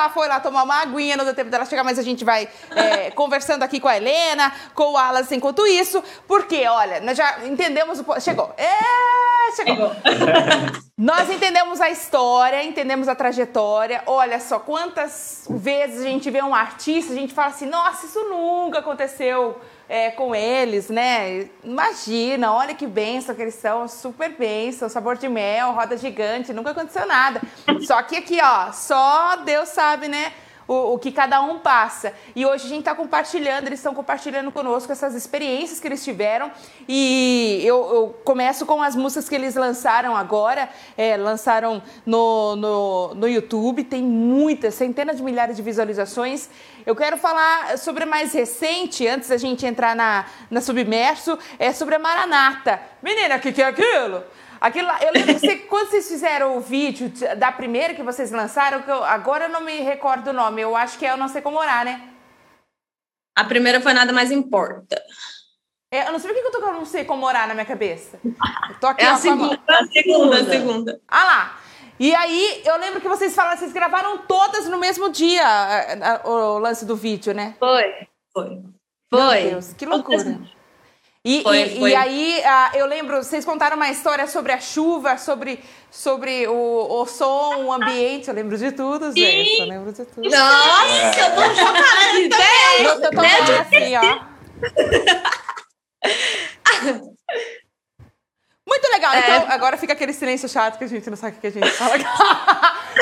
Sá foi lá tomar uma aguinha, não deu tempo dela chegar, mas a gente vai é, conversando aqui com a Helena, com o Alas enquanto isso, porque, olha, nós já entendemos o. Chegou! É, chegou! nós entendemos a história, entendemos a trajetória. Olha só, quantas vezes a gente vê um artista, a gente fala assim, nossa, isso nunca aconteceu é, com eles, né? Imagina, olha que benção que eles são, super benção, sabor de mel, roda gigante, nunca aconteceu nada. Só que aqui, ó, só Deus sabe, né? O, o que cada um passa. E hoje a gente está compartilhando, eles estão compartilhando conosco essas experiências que eles tiveram. E eu, eu começo com as músicas que eles lançaram agora, é, lançaram no, no, no YouTube, tem muitas, centenas de milhares de visualizações. Eu quero falar sobre a mais recente, antes da gente entrar na, na Submerso, é sobre a Maranata. Menina, o que, que é aquilo? Aquilo lá, eu lembro que você, quando vocês fizeram o vídeo da primeira que vocês lançaram, que eu, agora eu não me recordo o nome, eu acho que é Eu Não Sei Como Orar, né? A primeira foi Nada Mais Importa. É, eu não sei por que eu tô com Eu Não Sei Como Orar na minha cabeça. Eu tô aqui é a segunda, a segunda, a segunda. Ah lá. E aí, eu lembro que vocês falaram, vocês gravaram todas no mesmo dia o lance do vídeo, né? Foi. Foi. Foi. Meu Deus, que loucura. E, foi, e, foi. e, aí, uh, eu lembro, vocês contaram uma história sobre a chuva, sobre, sobre o, o som, o ambiente. Eu lembro de tudo, gente. Eu lembro de tudo. Nossa, eu tô chocada de ideia. Eu tô assim, ó. Muito legal. É. Então, agora fica aquele silêncio chato que a gente não sabe o que a gente fala.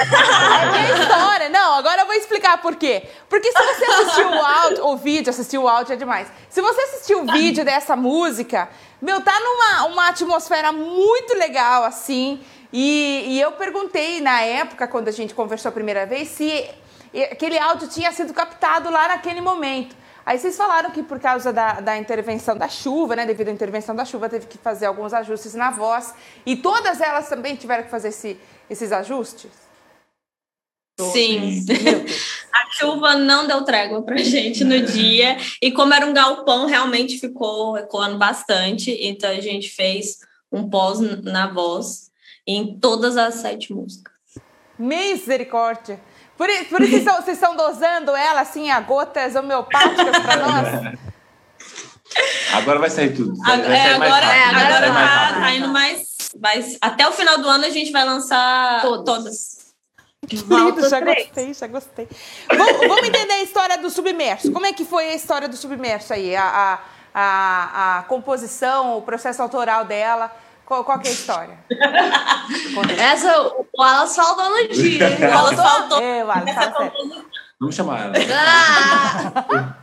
é história. Não, agora eu vou explicar por quê. Porque se você assistiu o áudio, o vídeo, assistiu o áudio é demais. Se você assistiu o vídeo dessa música, meu, tá numa uma atmosfera muito legal, assim. E, e eu perguntei na época, quando a gente conversou a primeira vez, se aquele áudio tinha sido captado lá naquele momento. Aí vocês falaram que por causa da, da intervenção da chuva, né? Devido à intervenção da chuva, teve que fazer alguns ajustes na voz. E todas elas também tiveram que fazer esse, esses ajustes? Sim. A chuva não deu trégua pra gente no dia. E como era um galpão, realmente ficou ecoando bastante. Então a gente fez um pós na voz em todas as sete músicas. Misericórdia! Por, por isso vocês estão dosando ela assim a gotas homeopáticas para nós? Agora vai sair tudo. Vai, vai sair agora é, agora tá, tá, indo mais, mais. Até o final do ano a gente vai lançar todas. todas. Querido, já gostei, já gostei. Vamos, vamos, entender a história do submerso. Como é que foi a história do submerso aí? A, a, a, a composição, o processo autoral dela. Qual, qual é a história? Essa, o Wallace faltou no dia. O Wallace faltou. É, Wallace, fala sério. Vamos chamar ela. Ah!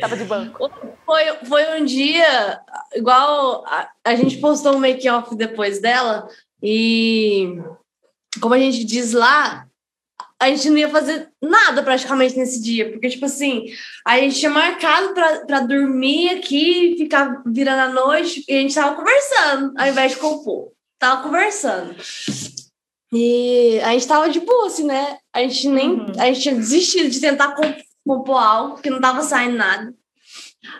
Tava de banco. Foi, foi um dia, igual a, a gente postou um make-off depois dela, e como a gente diz lá, a gente não ia fazer nada praticamente nesse dia, porque, tipo assim, a gente tinha marcado para dormir aqui, ficar virando a noite, e a gente tava conversando, ao invés de compor. Tava conversando. E a gente tava de boa, assim, né? A gente nem. Uhum. A gente tinha desistido de tentar compor algo, porque não tava saindo nada.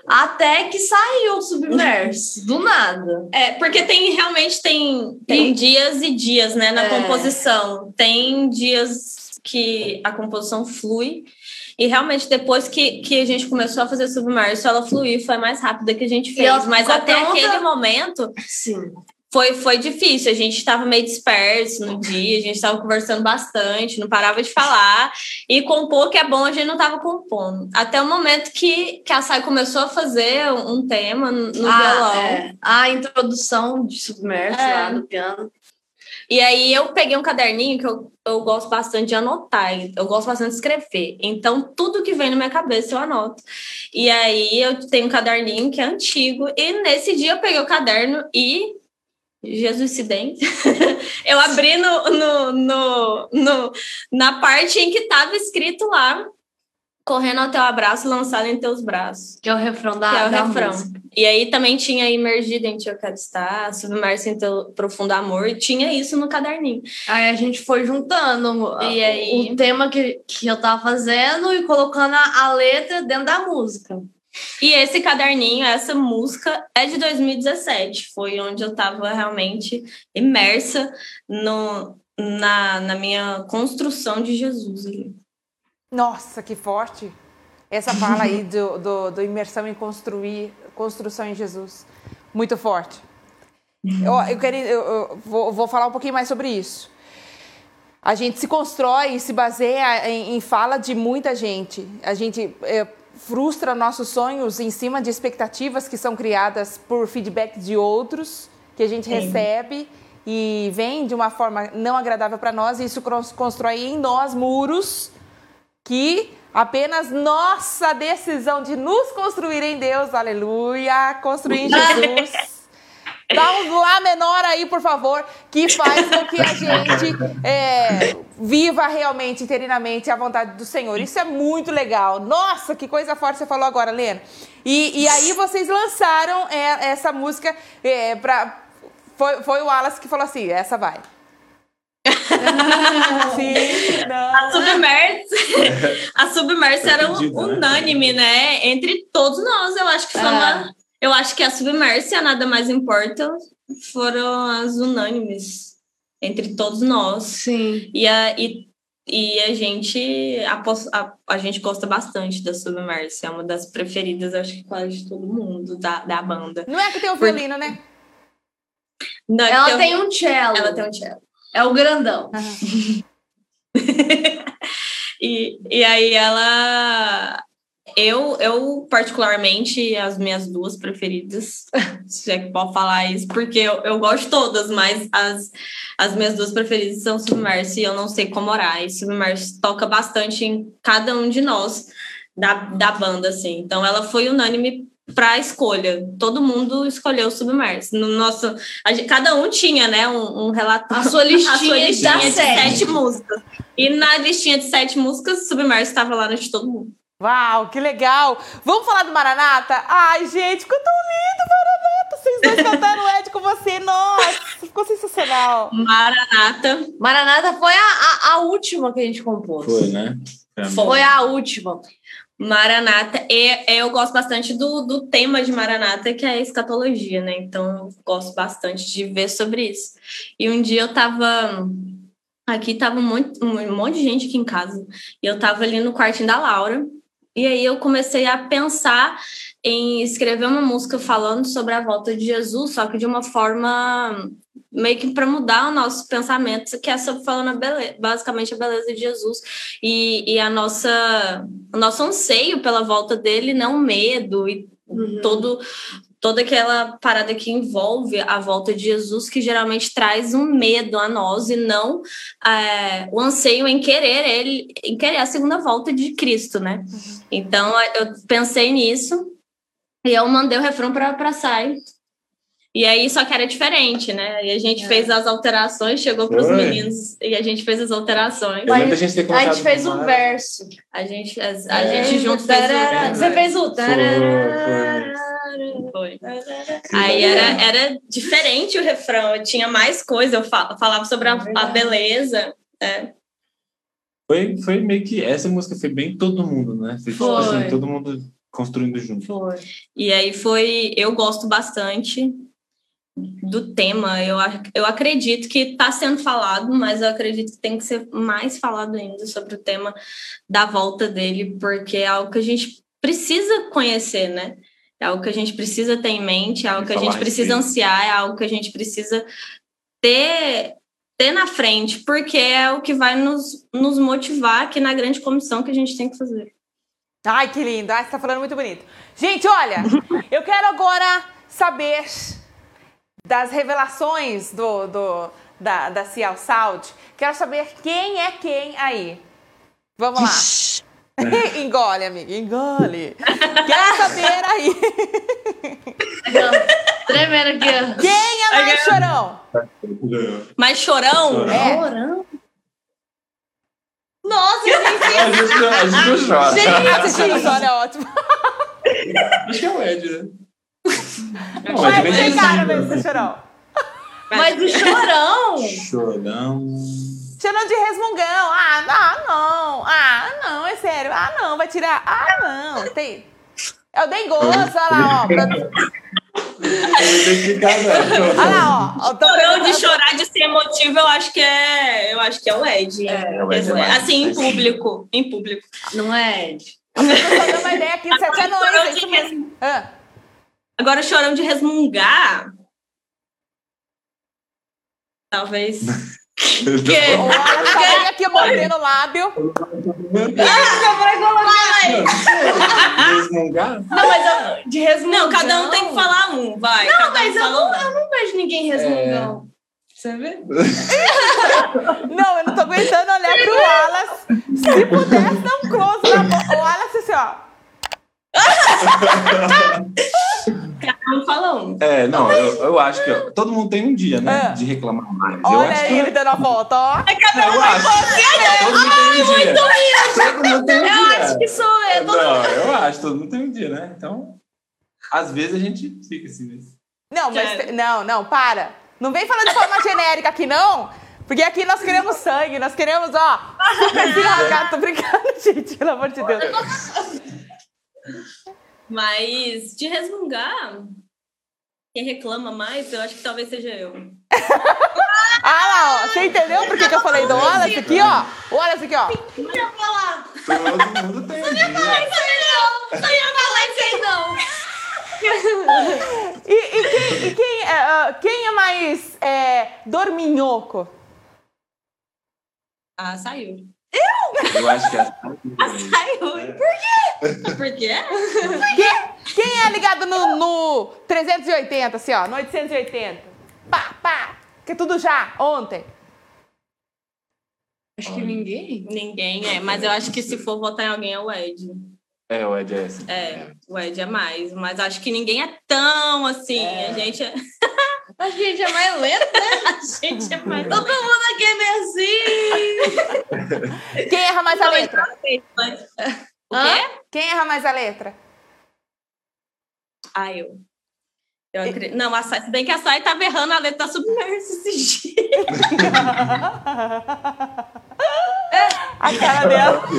Até que saiu o submerso, do nada. É, porque tem realmente tem, tem e, dias e dias, né, na é. composição. Tem dias que a composição flui. E realmente, depois que, que a gente começou a fazer Submerso, ela fluiu, foi mais rápida que a gente fez. Mas até pronta... aquele momento, Sim. Foi, foi difícil. A gente estava meio disperso no dia, a gente estava conversando bastante, não parava de falar. E compor, que é bom, a gente não estava compondo. Até o momento que, que a Sai começou a fazer um tema no ah, violão. É. A introdução de Submerso é. lá no piano. E aí eu peguei um caderninho que eu, eu gosto bastante de anotar, eu gosto bastante de escrever. Então, tudo que vem na minha cabeça eu anoto. E aí eu tenho um caderninho que é antigo, e nesse dia eu peguei o caderno e. Jesus se eu abri no, no, no, no, na parte em que estava escrito lá Correndo até o abraço, lançado em teus braços. Que é o refrão da Que é o da refrão. Música. E aí também tinha Imergido em Ti Eu Quero Estar, Submerso em Teu Profundo Amor. Tinha isso no caderninho. Aí a gente foi juntando e aí... o tema que, que eu tava fazendo e colocando a, a letra dentro da música. E esse caderninho, essa música é de 2017. Foi onde eu estava realmente imersa no, na, na minha construção de Jesus ali. Nossa, que forte! Essa fala aí do, do, do imersão em construir, construção em Jesus. Muito forte. Eu, eu, queria, eu, eu vou, vou, falar um pouquinho mais sobre isso. A gente se constrói e se baseia em, em fala de muita gente. A gente é, frustra nossos sonhos em cima de expectativas que são criadas por feedback de outros que a gente Sim. recebe e vem de uma forma não agradável para nós, e isso constrói em nós muros que apenas nossa decisão de nos construir em Deus, aleluia, construir em Jesus. Dá um Lá menor aí, por favor, que faz com que a gente é, viva realmente, interinamente, a vontade do Senhor. Isso é muito legal. Nossa, que coisa forte você falou agora, Lena. E, e aí vocês lançaram é, essa música é, foi, foi o Wallace que falou assim: essa vai. Sim, não. A Submerse, a Submerse era um, né? unânime, né? Entre todos nós, eu acho que foi uma. Eu acho que a Submerse, a Nada Mais Importa, foram as unânimes entre todos nós. Sim. E a, e, e a gente a, a, a gente gosta bastante da Submerse, é uma das preferidas, acho que quase de todo mundo da, da banda. Não é que tem o violino, né? Não, ela tem um cello. Ela tem um cello. É o grandão. Uhum. e, e aí ela. Eu, eu, particularmente, as minhas duas preferidas, se é que pode falar isso, porque eu, eu gosto de todas, mas as, as minhas duas preferidas são Submerse e Eu Não Sei Como Orar. E Submerse toca bastante em cada um de nós da, da banda, assim. Então, ela foi unânime para a escolha. Todo mundo escolheu o Submerso. No nosso, gente, cada um tinha, né, um, um relatório. A sua listinha, a sua listinha de sete músicas. E na listinha de sete músicas, Submerso estava lá de todo mundo. Uau, que legal! Vamos falar do Maranata? Ai, gente, ficou tão lindo, Maranata! Vocês dois cantando Ed com você, nossa, ficou sensacional. Maranata. Maranata foi a, a, a última que a gente compôs. Foi, né? Foi a última. Maranata, e eu gosto bastante do, do tema de Maranata, que é a escatologia, né? Então, gosto bastante de ver sobre isso. E um dia eu tava. Aqui tava monte, um monte de gente aqui em casa, e eu tava ali no quartinho da Laura, e aí eu comecei a pensar em escrever uma música falando sobre a volta de Jesus, só que de uma forma meio que para mudar o nosso pensamento, que é sobre falando a beleza, basicamente a beleza de Jesus e, e a nossa o nosso anseio pela volta dele, não medo e uhum. todo toda aquela parada que envolve a volta de Jesus, que geralmente traz um medo a nós e não é, o anseio em querer ele, em querer a segunda volta de Cristo, né? Uhum. Então eu pensei nisso e eu mandei o refrão para Sai e aí, só que era diferente, né? E a gente é. fez as alterações, chegou para os meninos e a gente fez as alterações. a gente, a gente fez um verso. A gente, a, a é. gente junto fez o Você fez o... Foi. Aí era, era diferente o refrão, eu tinha mais coisa, eu falava sobre a, a beleza. É. Foi, foi meio que... Essa música foi bem todo mundo, né? Foi, foi. Tipo assim, todo mundo construindo junto. Foi. E aí foi... Eu gosto bastante do tema. Eu, eu acredito que está sendo falado, mas eu acredito que tem que ser mais falado ainda sobre o tema da volta dele, porque é algo que a gente precisa conhecer, né? É algo que a gente precisa ter em mente, é algo que a gente precisa ansiar, é algo que a gente precisa ter, ter na frente, porque é o que vai nos, nos motivar aqui na grande comissão que a gente tem que fazer. Ai, que lindo! Ai, você tá falando muito bonito. Gente, olha, eu quero agora saber das revelações do, do, da, da Cial Saud. Quero saber quem é quem aí. Vamos lá. engole, amiga, engole. Quero saber aí. Tremendo aqui. Quem é mais chorão? Mais chorão? É. Chorão? Nossa, gente. A gente, a gente não chora. Gente, gente, chora é ótimo. Acho que é o Ed, né? Não, Mas tem cara mesmo ser chorão. Mas do chorão. Chorão. Chorão de resmungão. Ah, ah, não. Ah, não, é sério. Ah, não, vai tirar. Ah, não. Tem. É o dengoso, olha lá, ó. Não. Olha lá, ó. Eu Eu de chorar, de ser emotivo, eu acho que é, eu acho que é o Ed. É, o Ed é mais- assim, em público, em público. Não é, Ed? Eu tô dando uma ideia aqui de sete anões, é Chorão isso de mesmo. Ah, Agora chorão de resmungar. Talvez. o Wallace tá bem aqui mordendo o lábio. Resmungar? Não, mas eu, de resmungão. Não, cada um tem que falar um, vai. Não, cada um mas eu não, um. eu não vejo ninguém resmungão. Você vê? Não, eu não tô aguentando olhar pro Wallace. Se pudesse dar um close na boca. O Wallace assim, ó. Cada um fala um. É, não, eu, eu acho que ó, todo mundo tem um dia, né? É. De reclamar mais. eu Olha acho que ele dando a volta, ó. eu acho. Todo mundo tem um dia. Todo mundo tem um Eu dia. acho que sou eu. todo Não, eu acho, todo mundo tem um dia, né? Então, às vezes a gente fica assim nesse. Não, mas. Não, não, para. Não vem falando de forma genérica aqui, não. Porque aqui nós queremos sangue, nós queremos, ó. Super se rasgar. Tô brincando, gente, pelo amor de Deus. Mas de resmungar, quem reclama mais, eu acho que talvez seja eu. Ah lá, ó. Você entendeu por que, que eu falei do Wallace aqui, ó? O Wallace aqui, ó. Todo mundo tem um dia. Não ia falar isso aí, não. E, e quem, e quem, é, ah, quem é mais é, dorminhoco? Ah, saiu. Eu acho que é. Saiu. Por quê? Por quê? Quem, quem é ligado no, no 380, assim, ó, no 880? Pá, pá, que tudo já, ontem. Acho que ninguém. Ninguém é, mas eu acho que se for votar em alguém é o Ed. É, o Ed é esse. É, o Ed é mais, mas acho que ninguém é tão assim. A gente é, A gente é mais lento, né? a gente é mais. Todo mundo aqui é meio assim. Quem erra mais a letra? Mas- O Hã? quê? Quem erra mais a letra? Ah, eu. Eu acredito. Não, a Sai, se bem que a Sai tava errando a letra da submersa esses dias. A cara dela.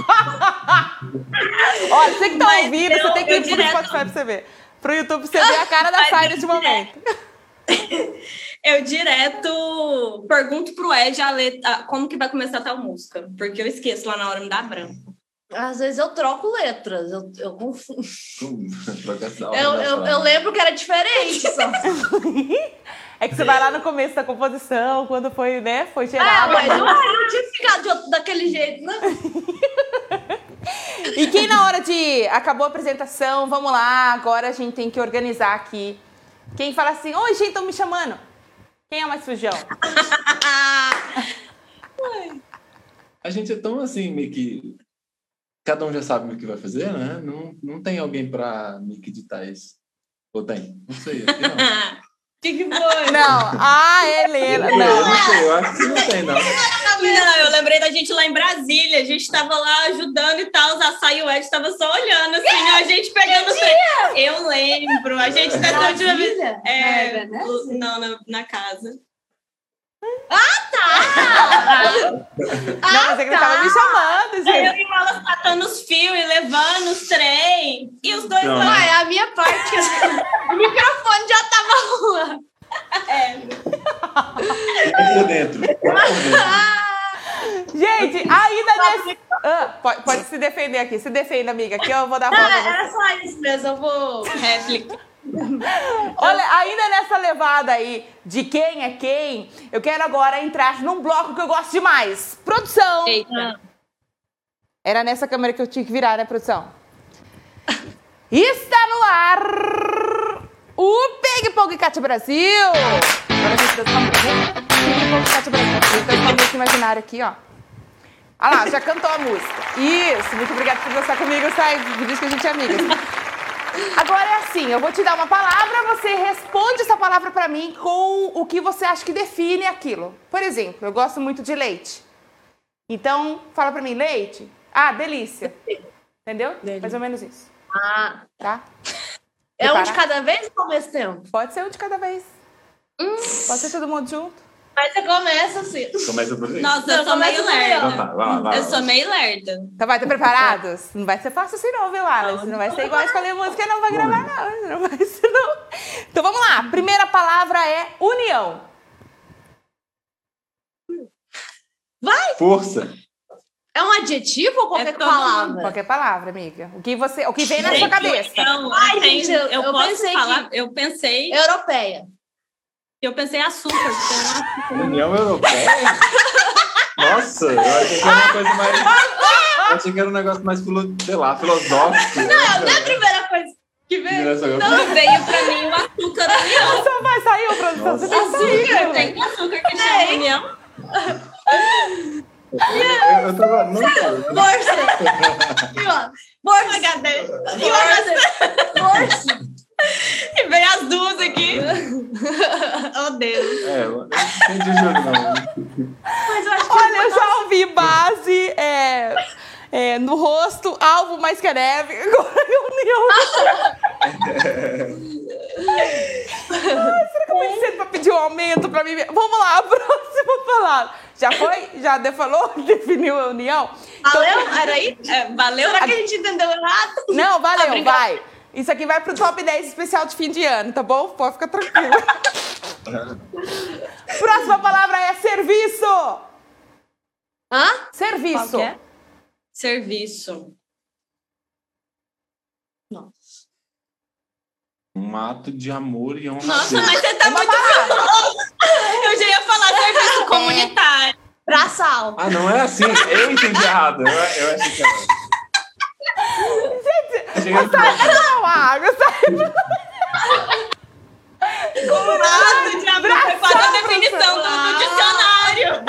Olha, você que tá Mas ouvindo, você eu- tem que ir pro direto- Spotify pra você ver. Pro YouTube pra você ver a cara da Sai nesse direto. momento. Eu direto pergunto pro Ed a letra, como que vai começar tal música. Porque eu esqueço lá na hora me dá branco. Às vezes eu troco letras, eu, eu confundo. Trocação. Eu, eu, eu lembro que era diferente só. É que você vai lá no começo da composição, quando foi, né? Foi Ah, gerado. mas eu não tinha ficado de outro- daquele jeito, né? E quem na hora de. Acabou a apresentação, vamos lá, agora a gente tem que organizar aqui. Quem fala assim, oi, gente, estão me chamando. Quem é mais fujão? A gente é tão assim, meio que. Cada um já sabe o que vai fazer, né? Não, não tem alguém pra meio que ditar isso. Ou tem? Não sei. Aqui não. O que, que foi? Não, a Helena. Eu Não. não sei, eu acho que não tem, não. Não, eu lembrei da gente lá em Brasília. A gente tava lá ajudando e tal. A Sai e o Ed tava só olhando, assim, né? A gente pegando. o Eu lembro. A gente tentou de uma? É, É, o- não, na, na casa. Não, mas é que ele tava me chamando, Aí gente. eu e o Wallace catando os fios e levando os trem. E os dois Não, lá. Ué, a minha parte. o microfone já tava lá. Fica por dentro. Fica por dentro. Gente, ainda nesse. Ah, pode, pode se defender aqui. Se defenda, amiga, que eu vou dar a volta. você. Era só isso mesmo, eu vou. Réplica. Olha, ainda nessa levada aí de quem é quem, eu quero agora entrar num bloco que eu gosto demais. Produção. Eita. Era nessa câmera que eu tinha que virar, né, produção? Está no ar o Ping Pong Cat Brasil. Agora a gente transforma o Ping Pong Cat Brasil. Transforma esse imaginário aqui, ó. Ah lá, já cantou a música. Isso, muito obrigada por gostar comigo, sai. Diz que a gente é amiga. Agora é assim, eu vou te dar uma palavra, você responde essa palavra pra mim com o que você acha que define aquilo. Por exemplo, eu gosto muito de leite. Então, fala pra mim, leite? Ah, delícia. Entendeu? Delícia. Mais ou menos isso, Ah, tá? é um Prepara. de cada vez ou ao mesmo tempo? Pode ser um de cada vez. Pode ser todo mundo junto. Mas você começa assim. Começa por aí. Nossa, eu Não, sou meio lerda. Então tá, vai lá, vai Eu sou meio lerda. Então vai, tá preparados? Não vai ser fácil assim não, viu, Alice? Não vai ser igual escolher música não vai gravar não. Não vai ser não. Então vamos lá. Primeira palavra é união. Força. É um adjetivo ou qualquer É palavra? Qualquer palavra, amiga. O que você, o que vem na Gente, sua cabeça. Eu, Ai, tem- gente, eu- eu, eu posso pensei falar, eu pensei, Europeia. Eu pensei açúcar. porque açúcar. União Europeia? Nossa, eu achei que era uma coisa mais. Eu achei que era um negócio mais, filo- sei lá, filosófico. Não, Não é a primeira coisa que vem. Não veio pra mim o açúcar da união. Só vai sair, que sair. Açúcar, tem açúcar que chama união. Eu, eu tava. Não. E ó, Força. Cadê? E veio as duas aqui. Oh, Deus. É, eu não entendi o jogo, não. Mas eu acho que Olha, eu já ouvi base é, é, no rosto, alvo mais que neve. Agora é união. Ai, será que eu vou cedo pra pedir um aumento pra mim? Vamos lá, a próxima palavra. Já foi? Já de- falou? Definiu a união? valeu? Era aí? É, valeu. Será que a gente entendeu errado? Não, valeu, Obrigada. vai. Isso aqui vai pro top 10 especial de fim de ano, tá bom? Pode ficar tranquilo. Próxima palavra é serviço. Hã? Serviço. É? Serviço. Um ato de amor e honra. a Nossa, mas você tá Uma muito. Eu já ia falar serviço comunitário. Braçal. Ah, não é assim? Eu entendi errado. Eu, eu achei que era. Gente, Não, água, sai. De amor. Foi quase a definição do, do dicionário.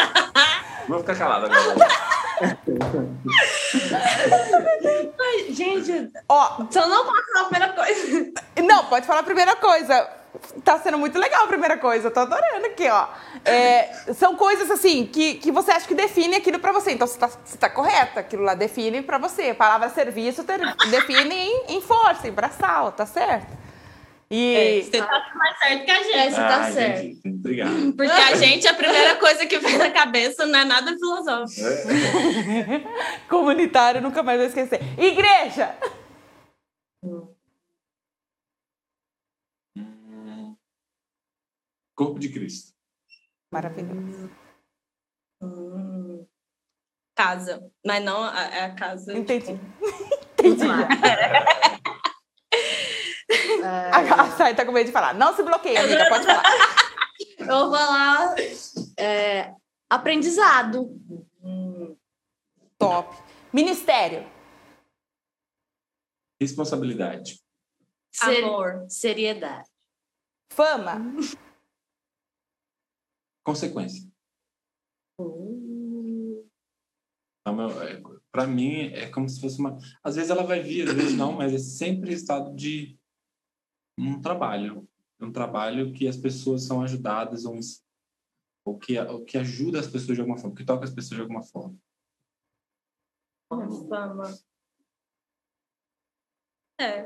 Vou ficar calado agora. Gente, Ó, eu não passar a primeira coisa. não, pode falar a primeira coisa. Tá sendo muito legal a primeira coisa, tô adorando aqui, ó. É, são coisas assim que, que você acha que define aquilo pra você. Então você tá, você tá correta, aquilo lá define pra você. A palavra serviço ter- define em, em força, em braçal, tá certo? E Você tá mais certo que a É, gente. você tá Ah, certo. entendi. Obrigado. Porque a gente, a primeira coisa que vem na cabeça não é nada filosófico. É. comunitário, nunca mais vou esquecer. Igreja! Corpo de Cristo. Maravilhoso. Casa. Mas não a, é a casa. Entendi. tipo, Entendi. É, A Sai tá com medo de falar. Não se bloqueia, amiga, pode falar. eu vou falar é, aprendizado. Top. Ministério. Responsabilidade. Ser- Amor. seriedade. Fama. Consequência. Então, é, Para mim, é como se fosse uma. Às vezes ela vai vir, às vezes não, mas é sempre estado de um trabalho. Um trabalho que as pessoas são ajudadas, ou, ou, que, ou que ajuda as pessoas de alguma forma, que toca as pessoas de alguma forma. Fama. É.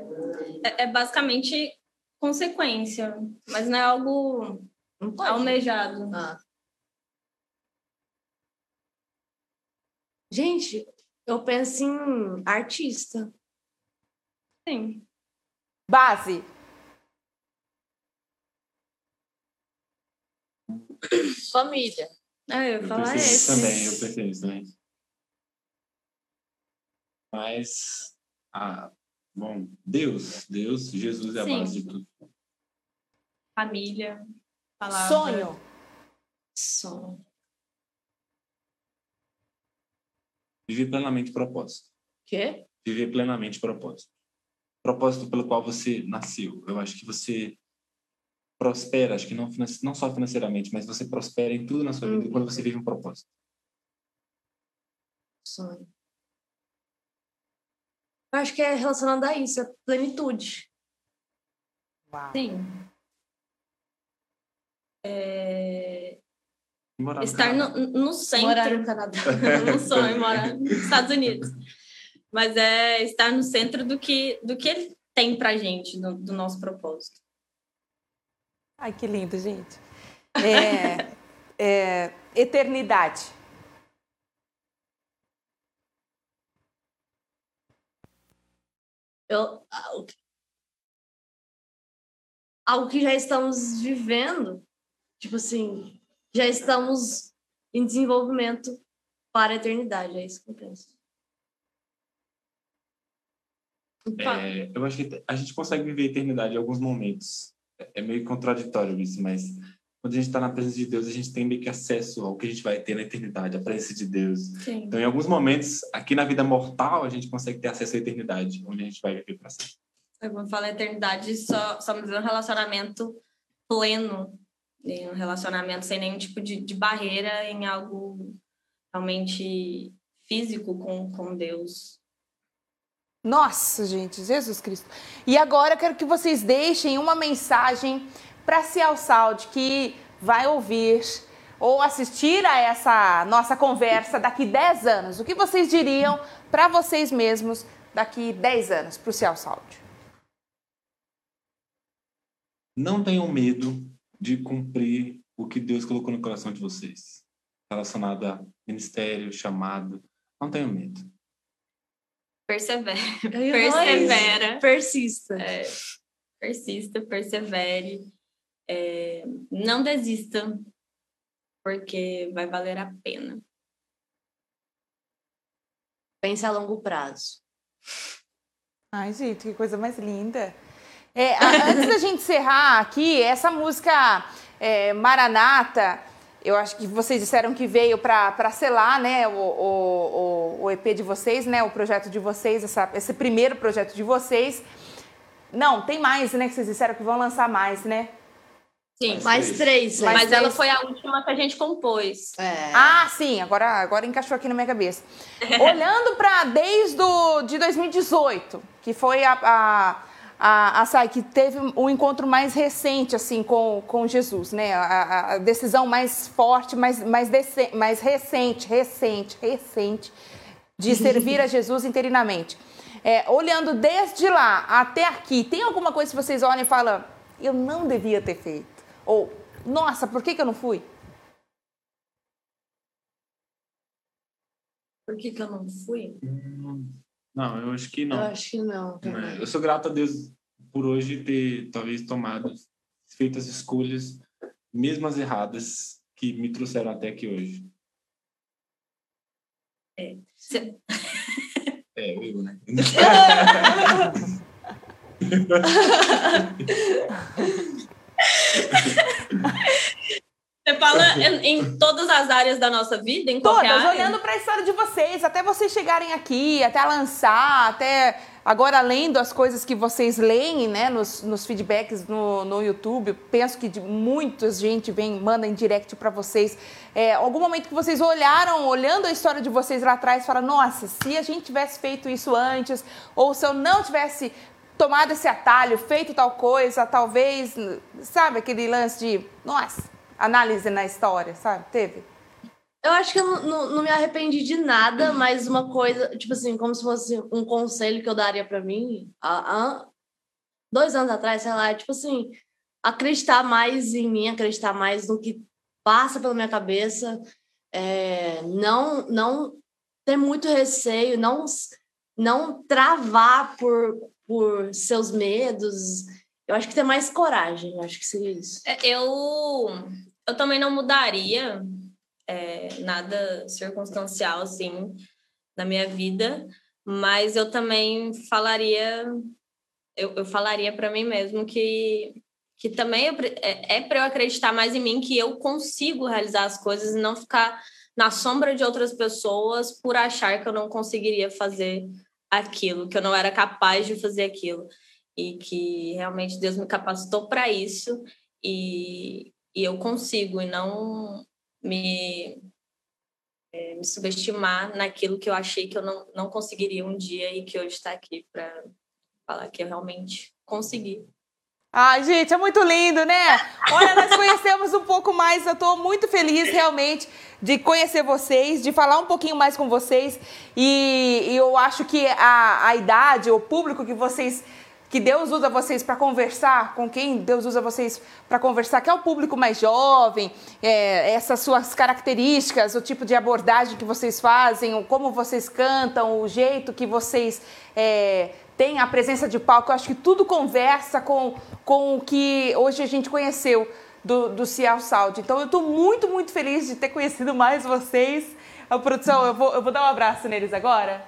É, é basicamente consequência, mas não é algo pode. almejado. Ah. Gente, eu penso em artista. Sim. Base. Família. Ah, eu ia Eu falar pensei esse. também, eu pensei nisso também. Mas, ah, bom, Deus, Deus, Jesus é a Sim. base de tudo. Família. Palavra. Sonho. Som. Viver plenamente propósito. Quê? Viver plenamente propósito. Propósito pelo qual você nasceu. Eu acho que você prospera, acho que não, não só financeiramente, mas você prospera em tudo na sua vida Uhum. quando você vive um propósito. Sonho. Eu acho que é relacionado a isso, a plenitude. Uau. Sim. É, no estar no, no centro. Morar no Canadá. um sonho morar nos Estados Unidos. Mas é estar no centro do que, do que ele tem pra gente, do, do nosso propósito. Ai, que lindo, gente. É, é, eternidade? Eu, algo que já estamos vivendo, tipo assim, já estamos em desenvolvimento para a eternidade, é isso que eu penso. É, eu acho que a gente consegue viver a eternidade em alguns momentos. É meio contraditório isso, mas quando a gente está na presença de Deus, a gente tem meio que acesso ao que a gente vai ter na eternidade, a presença de Deus. Sim. Então, em alguns momentos, aqui na vida mortal, a gente consegue ter acesso à eternidade, onde a gente vai viver para sempre. Quando fala eternidade, só, só me dizer um relacionamento pleno, em um relacionamento sem nenhum tipo de, de barreira, em algo realmente físico com, com Deus. Nossa, gente, Jesus Cristo. E agora eu quero que vocês deixem uma mensagem para Cial Saúde que vai ouvir ou assistir a essa nossa conversa daqui 10 anos. O que vocês diriam para vocês mesmos daqui 10 anos para o Cial Saúde? Não tenham medo de cumprir o que Deus colocou no coração de vocês, relacionado a ministério, chamado. Não tenham medo. Persevera. Persevera. Persista. É, persista, persevere. É, não desista, porque vai valer a pena. Pense a longo prazo. Ai, gente, que coisa mais linda. É, antes da gente encerrar aqui, essa música é, Maranata, eu acho que vocês disseram que veio para selar né, o, o, o, EP de vocês, né, o projeto de vocês, essa, esse primeiro projeto de vocês. Não, tem mais, né? Que vocês disseram que vão lançar mais, né? Sim, mais, três. Mais mas três. ela foi a última que a gente compôs. É. Ah, sim, agora, agora encaixou aqui na minha cabeça. Olhando para desde do, de 2018, que foi a, a, a, a Sai, que teve um encontro mais recente assim com, com Jesus, né? A, a decisão mais forte, mais, mais, dece, mais recente, recente, recente de servir a Jesus interinamente. É, olhando desde lá até aqui, tem alguma coisa que vocês olham e falam, eu não devia ter feito? Ou, nossa, por que, que eu não fui? Por que, que eu não fui? Não, eu acho que não. Eu acho que não. Também. Eu sou grato a Deus por hoje ter, talvez, tomado, feito as escolhas, mesmo as erradas, que me trouxeram até aqui hoje. É. É, eu, né? Você fala em, em, todas as áreas da nossa vida, em Todas, área? olhando para a história de vocês, até vocês chegarem aqui, até lançar, até agora lendo as coisas que vocês leem, né, nos, nos feedbacks no, no YouTube, penso que de, muita gente vem, manda em direct para vocês. É, algum momento que vocês olharam, olhando a história de vocês lá atrás, fala, nossa, se a gente tivesse feito isso antes, ou se eu não tivesse tomado esse atalho, feito tal coisa, talvez, sabe, aquele lance de, nossa, análise na história, sabe? Teve? Eu acho que eu não, não, me arrependi de nada, mas uma coisa, tipo assim, como se fosse um conselho que eu daria para mim há, há, dois anos atrás, sei lá, tipo assim, acreditar mais em mim, acreditar mais no que passa pela minha cabeça, é, não, não ter muito receio, não, não travar por, por seus medos. Eu acho que ter mais coragem, acho que seria isso. É, eu, eu também não mudaria é, nada circunstancial, assim, na minha vida, mas eu também falaria, eu, eu falaria para mim mesmo que, que também é, é para eu acreditar mais em mim, que eu consigo realizar as coisas e não ficar na sombra de outras pessoas por achar que eu não conseguiria fazer aquilo, que eu não era capaz de fazer aquilo e que realmente Deus me capacitou para isso e, e eu consigo e não me, é, me subestimar naquilo que eu achei que eu não, não conseguiria um dia e que hoje está aqui para falar que eu realmente consegui. Ai, gente, é muito lindo, né? Olha, nós conhecemos um pouco mais. Eu estou muito feliz, realmente, de conhecer vocês, de falar um pouquinho mais com vocês. E, e eu acho que a, a idade, o público que vocês que Deus usa vocês para conversar, com quem Deus usa vocês para conversar, que é o público mais jovem, é, essas suas características, o tipo de abordagem que vocês fazem, como vocês cantam, o jeito que vocês é, têm a presença de palco, eu acho que tudo conversa com, com o que hoje a gente conheceu do, do Sound. Então eu estou muito, muito feliz de ter conhecido mais vocês. A produção, eu vou, eu vou dar um abraço neles agora.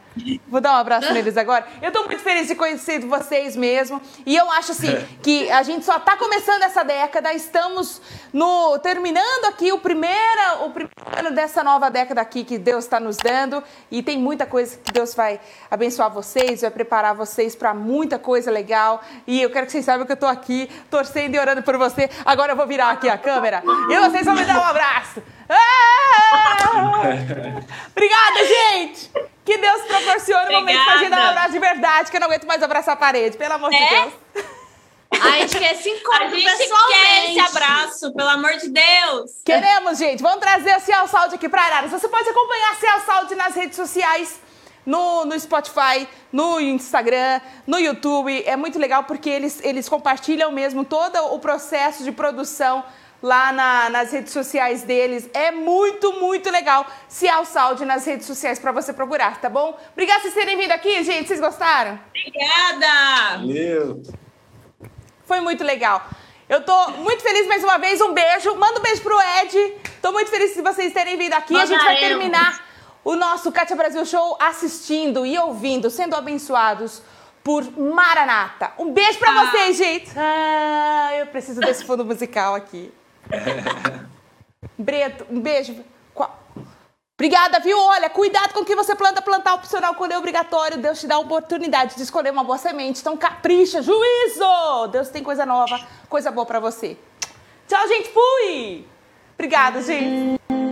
Vou dar um abraço neles agora. Eu tô muito feliz de conhecer vocês mesmo. E eu acho assim que a gente só tá começando essa década, estamos no terminando aqui o primeiro, o primeiro ano dessa nova década aqui que Deus está nos dando. E tem muita coisa que Deus vai abençoar vocês, vai preparar vocês para muita coisa legal. E eu quero que vocês saibam que eu tô aqui torcendo e orando por você. Agora eu vou virar aqui a câmera e vocês vão me dar um abraço. Ah! Obrigada, gente! Que Deus proporcione um momento pra gente dar um abraço de verdade, que eu não aguento mais abraçar a parede, pelo amor é? de Deus. A gente quer se encontrar A gente quer esse abraço, pelo amor de Deus. Queremos, gente. Vamos trazer o Cial Saúde aqui pra Arara. Você pode acompanhar a Cial Saúde nas redes sociais, no, no Spotify, no Instagram, no YouTube. É muito legal porque eles, eles compartilham mesmo todo o processo de produção lá na, nas redes sociais deles. É muito, muito legal. Cial Saúde nas redes sociais para você procurar, tá bom? Obrigada por vocês terem vindo aqui, gente. Vocês gostaram? Obrigada! Valeu! Foi muito legal. Eu tô muito feliz mais uma vez. Um beijo. Manda um beijo pro Ed. Tô muito feliz de vocês terem vindo aqui. Manda a gente vai eu. terminar o nosso Kátia Brasil Show assistindo e ouvindo, sendo abençoados por Maranata. Um beijo para ah. vocês, gente. Ah, eu preciso desse fundo musical aqui. Breto, um beijo. Obrigada, viu? Olha, cuidado com o que você planta, plantar opcional quando é obrigatório. Deus te dá a oportunidade de escolher uma boa semente. Então capricha, juízo! Deus tem coisa nova, coisa boa para você. Tchau, gente. Fui! Obrigada, gente.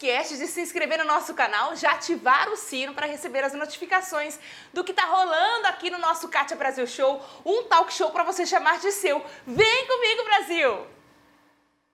esquece de se inscrever no nosso canal, já ativar o sino para receber as notificações do que está rolando aqui no nosso Kátia Brasil Show, um talk show para você chamar de seu. Vem comigo, Brasil!